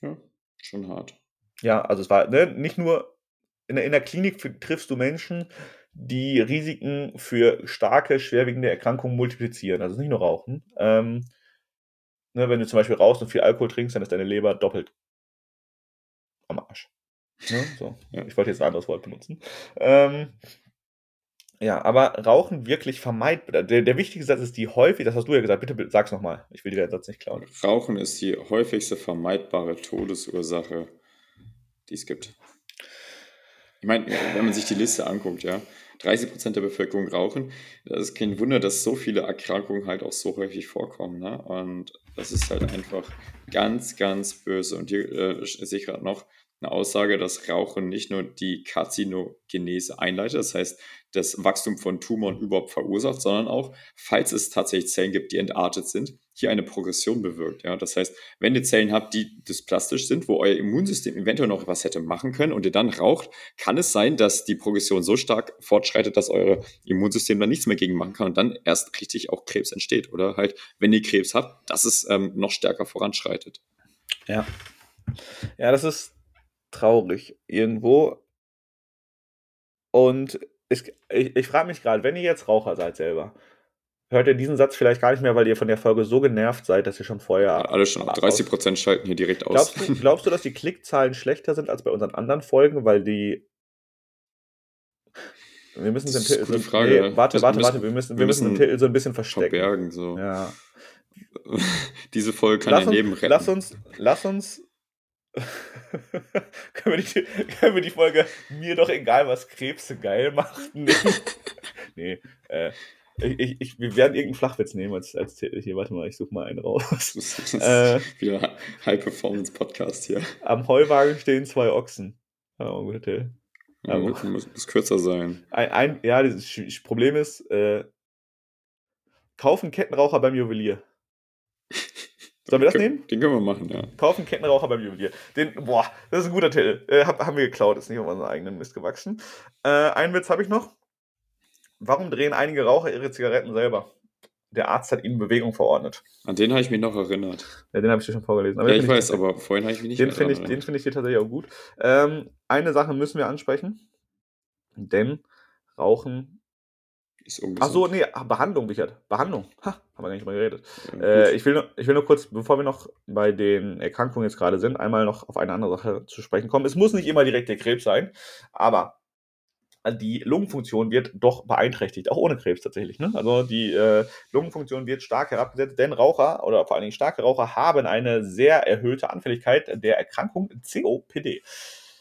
Ja, schon hart. Ja, also es war ne, nicht nur in der, in der Klinik triffst du Menschen, die Risiken für starke, schwerwiegende Erkrankungen multiplizieren. Also nicht nur Rauchen. Ähm, ne, wenn du zum Beispiel rauchst und viel Alkohol trinkst, dann ist deine Leber doppelt am Arsch. Ne? So. Ja. Ich wollte jetzt ein anderes Wort benutzen. Ähm, ja, aber Rauchen wirklich vermeidbar. Der, der wichtige Satz ist die häufig, das hast du ja gesagt, bitte sag's nochmal. Ich will dir den Satz nicht klauen. Rauchen ist die häufigste vermeidbare Todesursache, die es gibt. Ich meine, wenn man sich die Liste anguckt, ja, 30 Prozent der Bevölkerung rauchen. Das ist kein Wunder, dass so viele Erkrankungen halt auch so häufig vorkommen. Ne? Und das ist halt einfach ganz, ganz böse. Und hier äh, sehe ich gerade noch, eine Aussage, dass Rauchen nicht nur die Karzinogenese einleitet, das heißt, das Wachstum von Tumoren überhaupt verursacht, sondern auch, falls es tatsächlich Zellen gibt, die entartet sind, hier eine Progression bewirkt. Ja? Das heißt, wenn ihr Zellen habt, die dysplastisch sind, wo euer Immunsystem eventuell noch was hätte machen können und ihr dann raucht, kann es sein, dass die Progression so stark fortschreitet, dass euer Immunsystem dann nichts mehr gegen machen kann und dann erst richtig auch Krebs entsteht. Oder halt, wenn ihr Krebs habt, dass es ähm, noch stärker voranschreitet. Ja. Ja, das ist traurig irgendwo. Und ich, ich, ich frage mich gerade, wenn ihr jetzt Raucher seid selber, hört ihr diesen Satz vielleicht gar nicht mehr, weil ihr von der Folge so genervt seid, dass ihr schon vorher. Ja, alle schon. 30 Prozent schalten hier direkt aus. Glaubst du, glaubst du, dass die Klickzahlen schlechter sind als bei unseren anderen Folgen, weil die. Wir müssen das ist eine Frage. Nee, warte, warte, warte. Wir müssen, wir müssen, müssen den Titel so ein bisschen verstecken. Verbergen, so. Ja. Diese Folge kann lass dein Leben retten. Lass uns, lass uns können, wir die, können wir die Folge mir doch egal, was Krebse geil macht? Nee, nee äh, ich, ich, wir werden irgendeinen Flachwitz nehmen als, als hier. Warte mal, ich suche mal einen raus. Das ist äh, wieder High-Performance-Podcast hier. Am Heuwagen stehen zwei Ochsen. Oh, guter Titel. Ja, um, muss, muss kürzer sein. Ein, ein, ja, das Problem ist, äh, kaufen Kettenraucher beim Juwelier. Sollen wir das nehmen? Den können wir machen, ja. Kaufen Kettenraucher beim Juwelier. Den, boah, das ist ein guter Titel. Äh, hab, haben wir geklaut, ist nicht auf unseren eigenen Mist gewachsen. Äh, einen Witz habe ich noch. Warum drehen einige Raucher ihre Zigaretten selber? Der Arzt hat ihnen Bewegung verordnet. An den habe ich mich noch erinnert. Ja, den habe ich dir schon vorgelesen. Aber ja, ich weiß, aber vorhin habe ich mich nicht Den finde ich, den find ich dir tatsächlich auch gut. Ähm, eine Sache müssen wir ansprechen. Denn Rauchen ist Ach so, nee, Behandlung, Richard. Behandlung. Ha, haben wir gar nicht mal geredet. Ja, äh, ich, will nur, ich will nur kurz, bevor wir noch bei den Erkrankungen jetzt gerade sind, einmal noch auf eine andere Sache zu sprechen kommen. Es muss nicht immer direkt der Krebs sein, aber die Lungenfunktion wird doch beeinträchtigt, auch ohne Krebs tatsächlich. Ne? Also die äh, Lungenfunktion wird stark herabgesetzt, denn Raucher oder vor allen Dingen starke Raucher haben eine sehr erhöhte Anfälligkeit der Erkrankung COPD.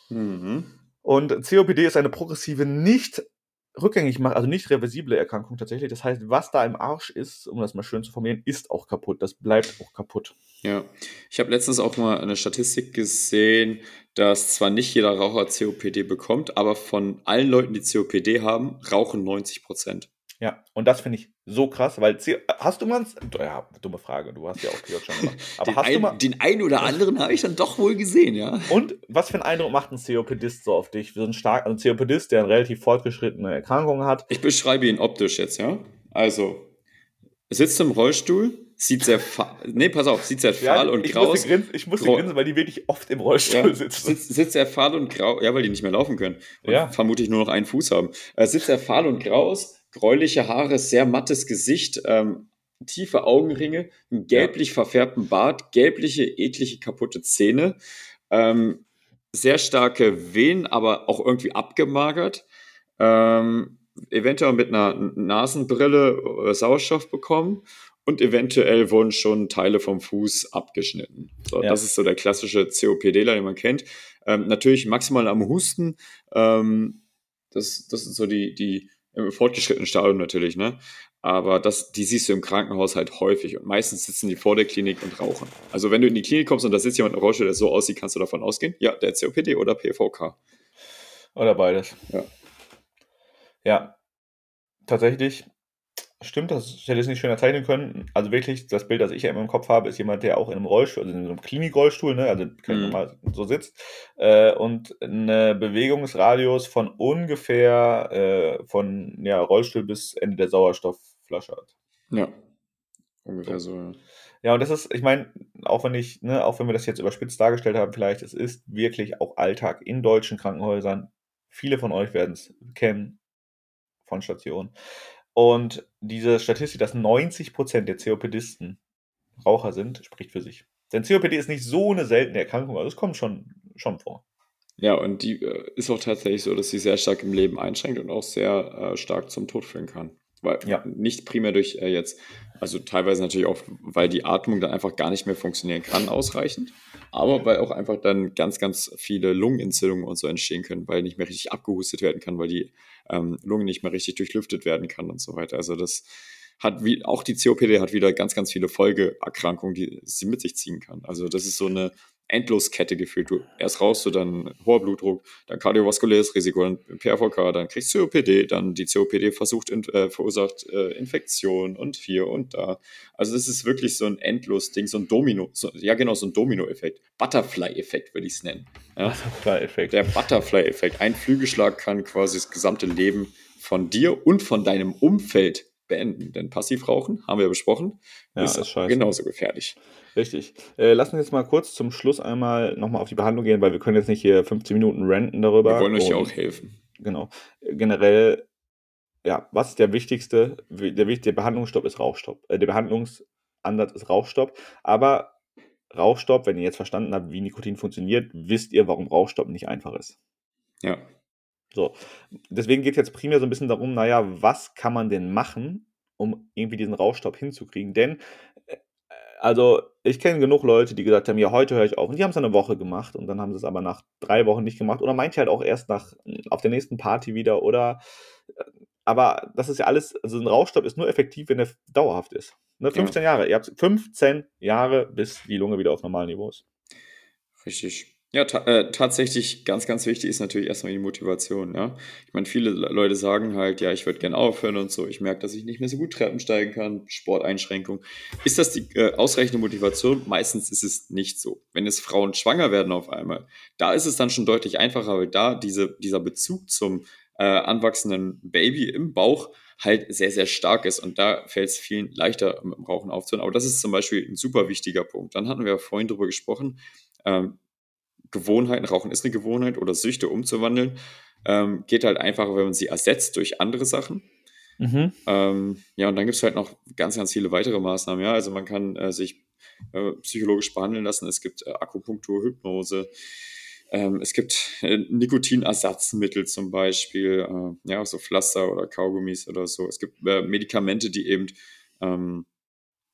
Mhm. Und COPD ist eine progressive, nicht rückgängig macht, also nicht reversible Erkrankung tatsächlich. Das heißt, was da im Arsch ist, um das mal schön zu formulieren, ist auch kaputt. Das bleibt auch kaputt. Ja, ich habe letztens auch mal eine Statistik gesehen, dass zwar nicht jeder Raucher COPD bekommt, aber von allen Leuten, die COPD haben, rauchen 90 Prozent. Ja, und das finde ich so krass, weil hast du mal, ja, dumme Frage, du hast ja auch PJ schon gemacht. Aber den hast ein, du mal, den einen oder anderen habe ich dann doch wohl gesehen, ja. Und was für einen Eindruck macht ein COPDist so auf dich? Wir sind stark, also ein COPDist, der eine relativ fortgeschrittene Erkrankung hat. Ich beschreibe ihn optisch jetzt, ja. Also, sitzt im Rollstuhl, sieht sehr nee, pass auf, sieht sehr fahl ja, und grau aus. Ich musste grinsen, weil die wirklich oft im Rollstuhl ja, sitzen. Sitzt, sitzt sehr fahl und grau, ja, weil die nicht mehr laufen können. Und ja. vermutlich nur noch einen Fuß haben. Äh, sitzt sehr fahl und grau aus, gräuliche Haare, sehr mattes Gesicht, ähm, tiefe Augenringe, einen gelblich verfärbten Bart, gelbliche, eklige, kaputte Zähne, ähm, sehr starke Venen, aber auch irgendwie abgemagert. Ähm, eventuell mit einer Nasenbrille äh, Sauerstoff bekommen und eventuell wurden schon Teile vom Fuß abgeschnitten. So, ja. Das ist so der klassische COPDler, den man kennt. Ähm, natürlich maximal am Husten. Ähm, das, das sind so die, die im fortgeschrittenen Stadium natürlich, ne? Aber das, die siehst du im Krankenhaus halt häufig und meistens sitzen die vor der Klinik und rauchen. Also wenn du in die Klinik kommst und da sitzt jemand im Rollstuhl, der so aussieht, kannst du davon ausgehen, ja, der COPD oder PVK. Oder beides. Ja. Ja, tatsächlich stimmt, das hätte ich es nicht schöner zeichnen können. Also wirklich, das Bild, das ich ja immer im Kopf habe, ist jemand, der auch in einem Rollstuhl, also in einem Klinikrollstuhl, ne, also mhm. mal so sitzt, äh, und eine Bewegungsradius von ungefähr äh, von ja, Rollstuhl bis Ende der Sauerstoffflasche hat. Ja, ungefähr so. so ja. Ja, und das ist, ich meine, auch wenn ich, ne, auch wenn wir das jetzt überspitzt dargestellt haben, vielleicht, es ist wirklich auch Alltag in deutschen Krankenhäusern. Viele von euch werden es kennen von Stationen. Und diese Statistik, dass 90% der COPDisten Raucher sind, spricht für sich. Denn COPD ist nicht so eine seltene Erkrankung, also es kommt schon, schon vor. Ja, und die äh, ist auch tatsächlich so, dass sie sehr stark im Leben einschränkt und auch sehr äh, stark zum Tod führen kann. Weil ja. nicht primär durch äh, jetzt, also teilweise natürlich auch, weil die Atmung dann einfach gar nicht mehr funktionieren kann, ausreichend, aber weil auch einfach dann ganz, ganz viele Lungenentzündungen und so entstehen können, weil nicht mehr richtig abgehustet werden kann, weil die ähm, Lunge nicht mehr richtig durchlüftet werden kann und so weiter. Also das hat wie auch die COPD hat wieder ganz, ganz viele Folgeerkrankungen, die sie mit sich ziehen kann. Also das ist so eine Endloskette gefühlt. Du erst raus, du dann hoher Blutdruck, dann kardiovaskuläres Risiko, dann PRVK, dann kriegst du COPD, dann die COPD versucht, äh, verursacht äh, Infektion und hier und da. Also das ist wirklich so ein Endlos-Ding, so ein Domino, so, ja genau, so ein Domino-Effekt. Butterfly-Effekt würde ich es nennen. Ja? Butterfly-Effekt. Der Butterfly-Effekt. Ein Flügelschlag kann quasi das gesamte Leben von dir und von deinem Umfeld beenden. Denn Passivrauchen, haben wir besprochen, ja, ist, ist genauso gefährlich. Richtig. Äh, lass uns jetzt mal kurz zum Schluss einmal nochmal auf die Behandlung gehen, weil wir können jetzt nicht hier 15 Minuten ranten darüber. Wir wollen euch ja auch helfen. Genau. Generell, ja, was ist der wichtigste? Der, der Behandlungsstopp ist Rauchstopp. Äh, der Behandlungsansatz ist Rauchstopp. Aber Rauchstopp, wenn ihr jetzt verstanden habt, wie Nikotin funktioniert, wisst ihr, warum Rauchstopp nicht einfach ist. Ja. So, deswegen geht es jetzt primär so ein bisschen darum, naja, was kann man denn machen, um irgendwie diesen Rauchstopp hinzukriegen? Denn, äh, also, ich kenne genug Leute, die gesagt haben, ja, heute höre ich auf. Und die haben es eine Woche gemacht und dann haben sie es aber nach drei Wochen nicht gemacht. Oder manche halt auch erst nach, auf der nächsten Party wieder. Oder, äh, aber das ist ja alles, also ein Rauchstopp ist nur effektiv, wenn er dauerhaft ist. Ne, 15 ja. Jahre. Ihr habt 15 Jahre, bis die Lunge wieder auf Normalniveau ist. Richtig. Ja, ta äh, tatsächlich ganz, ganz wichtig ist natürlich erstmal die Motivation. Ja? Ich meine, viele Leute sagen halt, ja, ich würde gerne aufhören und so. Ich merke, dass ich nicht mehr so gut Treppen steigen kann, Sporteinschränkung. Ist das die äh, ausreichende Motivation? Meistens ist es nicht so. Wenn es Frauen schwanger werden auf einmal, da ist es dann schon deutlich einfacher, weil da diese, dieser Bezug zum äh, anwachsenden Baby im Bauch halt sehr, sehr stark ist. Und da fällt es vielen leichter, im Rauchen aufzuhören. Aber das ist zum Beispiel ein super wichtiger Punkt. Dann hatten wir vorhin darüber gesprochen, ähm, Gewohnheiten, Rauchen ist eine Gewohnheit oder Süchte umzuwandeln, ähm, geht halt einfacher, wenn man sie ersetzt durch andere Sachen. Mhm. Ähm, ja, und dann gibt es halt noch ganz, ganz viele weitere Maßnahmen. Ja, also man kann äh, sich äh, psychologisch behandeln lassen. Es gibt äh, Akupunktur, Hypnose. Ähm, es gibt äh, Nikotinersatzmittel zum Beispiel, äh, ja, so Pflaster oder Kaugummis oder so. Es gibt äh, Medikamente, die eben ähm,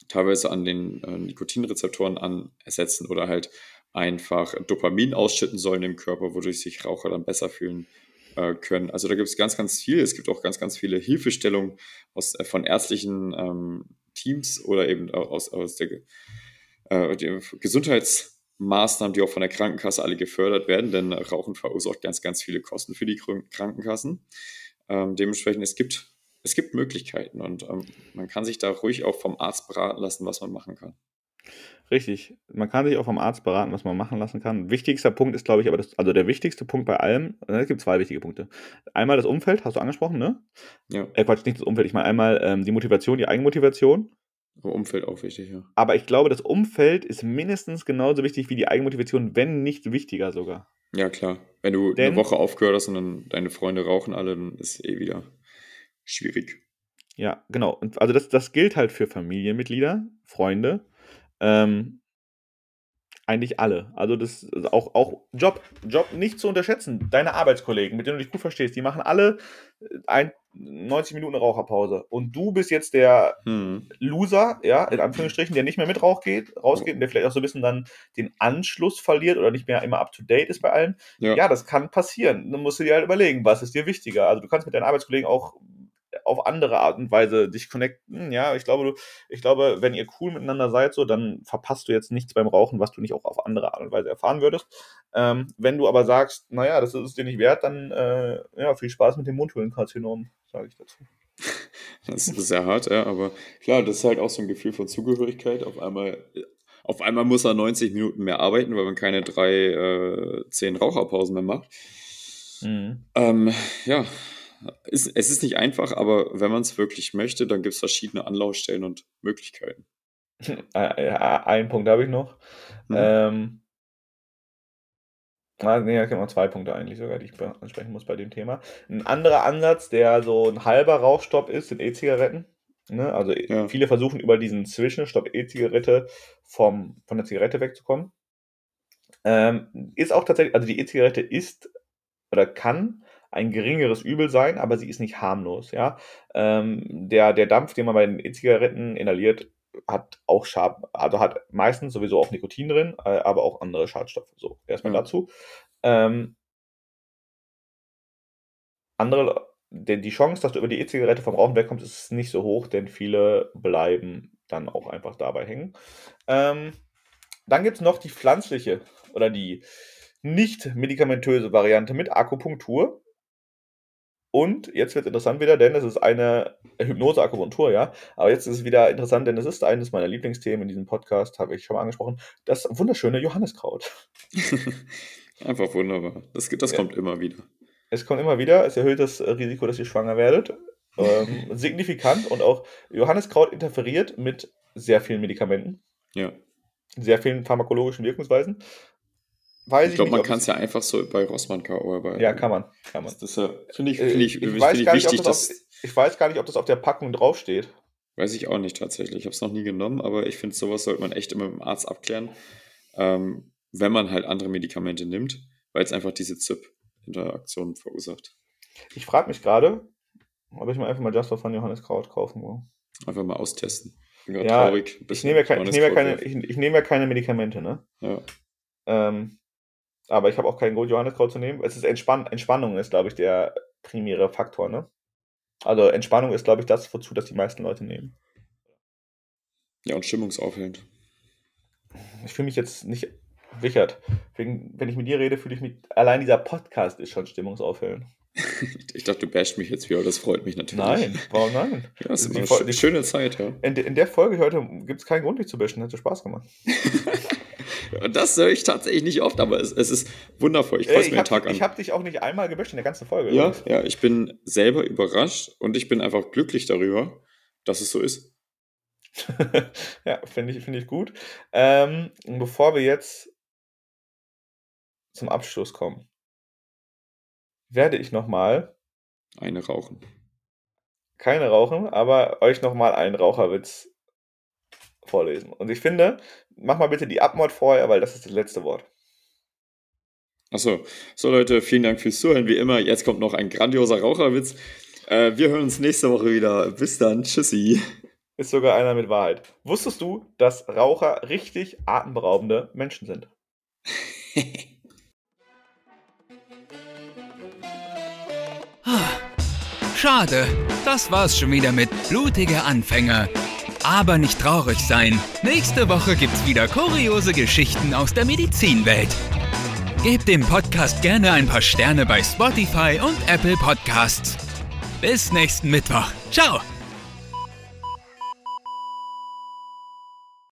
teilweise an den Nikotinrezeptoren ansetzen oder halt einfach Dopamin ausschütten sollen im Körper, wodurch sich Raucher dann besser fühlen äh, können. Also da gibt es ganz, ganz viel. Es gibt auch ganz, ganz viele Hilfestellungen aus, äh, von ärztlichen ähm, Teams oder eben aus, aus der, äh, der Gesundheitsmaßnahmen, die auch von der Krankenkasse alle gefördert werden, denn Rauchen verursacht ganz, ganz viele Kosten für die Krankenkassen. Ähm, dementsprechend, es gibt, es gibt Möglichkeiten und ähm, man kann sich da ruhig auch vom Arzt beraten lassen, was man machen kann. Richtig. Man kann sich auch vom Arzt beraten, was man machen lassen kann. Wichtigster Punkt ist, glaube ich, aber das, also der wichtigste Punkt bei allem, äh, es gibt zwei wichtige Punkte. Einmal das Umfeld, hast du angesprochen, ne? Ja. Äh, Quatsch, nicht das Umfeld, ich meine einmal ähm, die Motivation, die Eigenmotivation. Aber Umfeld auch wichtig, ja. Aber ich glaube, das Umfeld ist mindestens genauso wichtig wie die Eigenmotivation, wenn nicht wichtiger sogar. Ja, klar. Wenn du Denn, eine Woche aufgehört hast und dann deine Freunde rauchen alle, dann ist es eh wieder schwierig. Ja, genau. Und also das, das gilt halt für Familienmitglieder, Freunde, ähm, eigentlich alle. Also das ist auch, auch Job, Job nicht zu unterschätzen. Deine Arbeitskollegen, mit denen du dich gut verstehst, die machen alle äh, ein, 90 Minuten Raucherpause. Und du bist jetzt der hm. Loser, ja, in Anführungsstrichen, der nicht mehr mit Rauch geht, rausgeht und der vielleicht auch so ein bisschen dann den Anschluss verliert oder nicht mehr immer up to date ist bei allen. Ja. ja, das kann passieren. Dann musst du dir halt überlegen, was ist dir wichtiger. Also du kannst mit deinen Arbeitskollegen auch auf andere Art und Weise dich connecten. Ja, ich glaube, ich glaube, wenn ihr cool miteinander seid, so, dann verpasst du jetzt nichts beim Rauchen, was du nicht auch auf andere Art und Weise erfahren würdest. Ähm, wenn du aber sagst, naja, das ist es dir nicht wert, dann äh, ja, viel Spaß mit dem Mundhöhlenkarzinom, sage ich dazu. Das ist sehr hart, ja, aber klar, das ist halt auch so ein Gefühl von Zugehörigkeit. Auf einmal, auf einmal muss er 90 Minuten mehr arbeiten, weil man keine drei, äh, zehn Raucherpausen mehr macht. Mhm. Ähm, ja, es ist nicht einfach, aber wenn man es wirklich möchte, dann gibt es verschiedene Anlaufstellen und Möglichkeiten. Äh, äh, einen Punkt habe ich noch. Mhm. Ähm, Ah, nee, da gibt noch zwei Punkte eigentlich sogar, die ich ansprechen muss bei dem Thema. Ein anderer Ansatz, der so ein halber Rauchstopp ist, sind E-Zigaretten. Ne? Also ja. viele versuchen über diesen Zwischenstopp E-Zigarette von der Zigarette wegzukommen. Ähm, ist auch tatsächlich, also die E-Zigarette ist oder kann ein geringeres Übel sein, aber sie ist nicht harmlos. Ja? Ähm, der, der Dampf, den man bei den E-Zigaretten inhaliert, hat auch Schad, also hat meistens sowieso auch Nikotin drin, äh, aber auch andere Schadstoffe. So, erstmal ja. dazu. Ähm, andere, denn die Chance, dass du über die E-Zigarette vom Rauchen wegkommst, ist nicht so hoch, denn viele bleiben dann auch einfach dabei hängen. Ähm, dann gibt es noch die pflanzliche oder die nicht medikamentöse Variante mit Akupunktur. Und jetzt wird es interessant wieder, denn es ist eine Hypnose-Akupunktur, ja. Aber jetzt ist es wieder interessant, denn es ist eines meiner Lieblingsthemen in diesem Podcast, habe ich schon mal angesprochen, das wunderschöne Johanniskraut. Einfach wunderbar. Das, das ja. kommt immer wieder. Es kommt immer wieder, es erhöht das Risiko, dass ihr schwanger werdet. Ähm, signifikant und auch Johanniskraut interferiert mit sehr vielen Medikamenten. Ja. Sehr vielen pharmakologischen Wirkungsweisen. Weiß ich glaube, man kann es ja einfach so bei Rossmann K.O. arbeiten. Ja, kann man. Kann man. Das, das finde ich, find ich, ich, find ich wichtig, dass. Auf, ich weiß gar nicht, ob das auf der Packung draufsteht. Weiß ich auch nicht tatsächlich. Ich habe es noch nie genommen, aber ich finde, sowas sollte man echt immer mit dem Arzt abklären, ähm, wenn man halt andere Medikamente nimmt, weil es einfach diese ZIP-Interaktion verursacht. Ich frage mich gerade, ob ich mal einfach mal Just for Fun Johannes Kraut kaufen will. Einfach mal austesten. Bin ja, traurig. Ich nehme ja, kein, ich nehme ja keine, ich, ich nehme ja keine Medikamente, ne? Ja. Ähm, aber ich habe auch kein Gold Johanneskraut zu nehmen. Es ist Entspann Entspannung ist, glaube ich, der primäre Faktor, ne? Also Entspannung ist, glaube ich, das, wozu das die meisten Leute nehmen. Ja, und stimmungsaufhellend. Ich fühle mich jetzt nicht Richard, wenn ich mit dir rede, fühle ich mich, allein dieser Podcast ist schon stimmungsaufhellend. ich dachte, du bashst mich jetzt wieder, das freut mich natürlich. Nein, warum nein? Ja, das ist immer eine schöne Zeit, ja. In, in der Folge heute gibt es keinen Grund, dich zu bashen, hat Spaß gemacht. Und das höre ich tatsächlich nicht oft, aber es, es ist wundervoll. Ich freue mich den Tag an. Ich habe dich auch nicht einmal gebüscht in der ganzen Folge. Ja, ja, ich bin selber überrascht und ich bin einfach glücklich darüber, dass es so ist. ja, finde ich, find ich gut. Ähm, bevor wir jetzt zum Abschluss kommen, werde ich nochmal eine rauchen. Keine rauchen, aber euch nochmal einen Raucherwitz vorlesen. Und ich finde, mach mal bitte die Abmord vorher, weil das ist das letzte Wort. Achso, so Leute, vielen Dank fürs Zuhören. Wie immer, jetzt kommt noch ein grandioser Raucherwitz. Äh, wir hören uns nächste Woche wieder. Bis dann, tschüssi. Ist sogar einer mit Wahrheit. Wusstest du, dass Raucher richtig atemberaubende Menschen sind? Schade, das war's schon wieder mit Blutige Anfänger. Aber nicht traurig sein. Nächste Woche gibt's wieder kuriose Geschichten aus der Medizinwelt. Gebt dem Podcast gerne ein paar Sterne bei Spotify und Apple Podcasts. Bis nächsten Mittwoch. Ciao!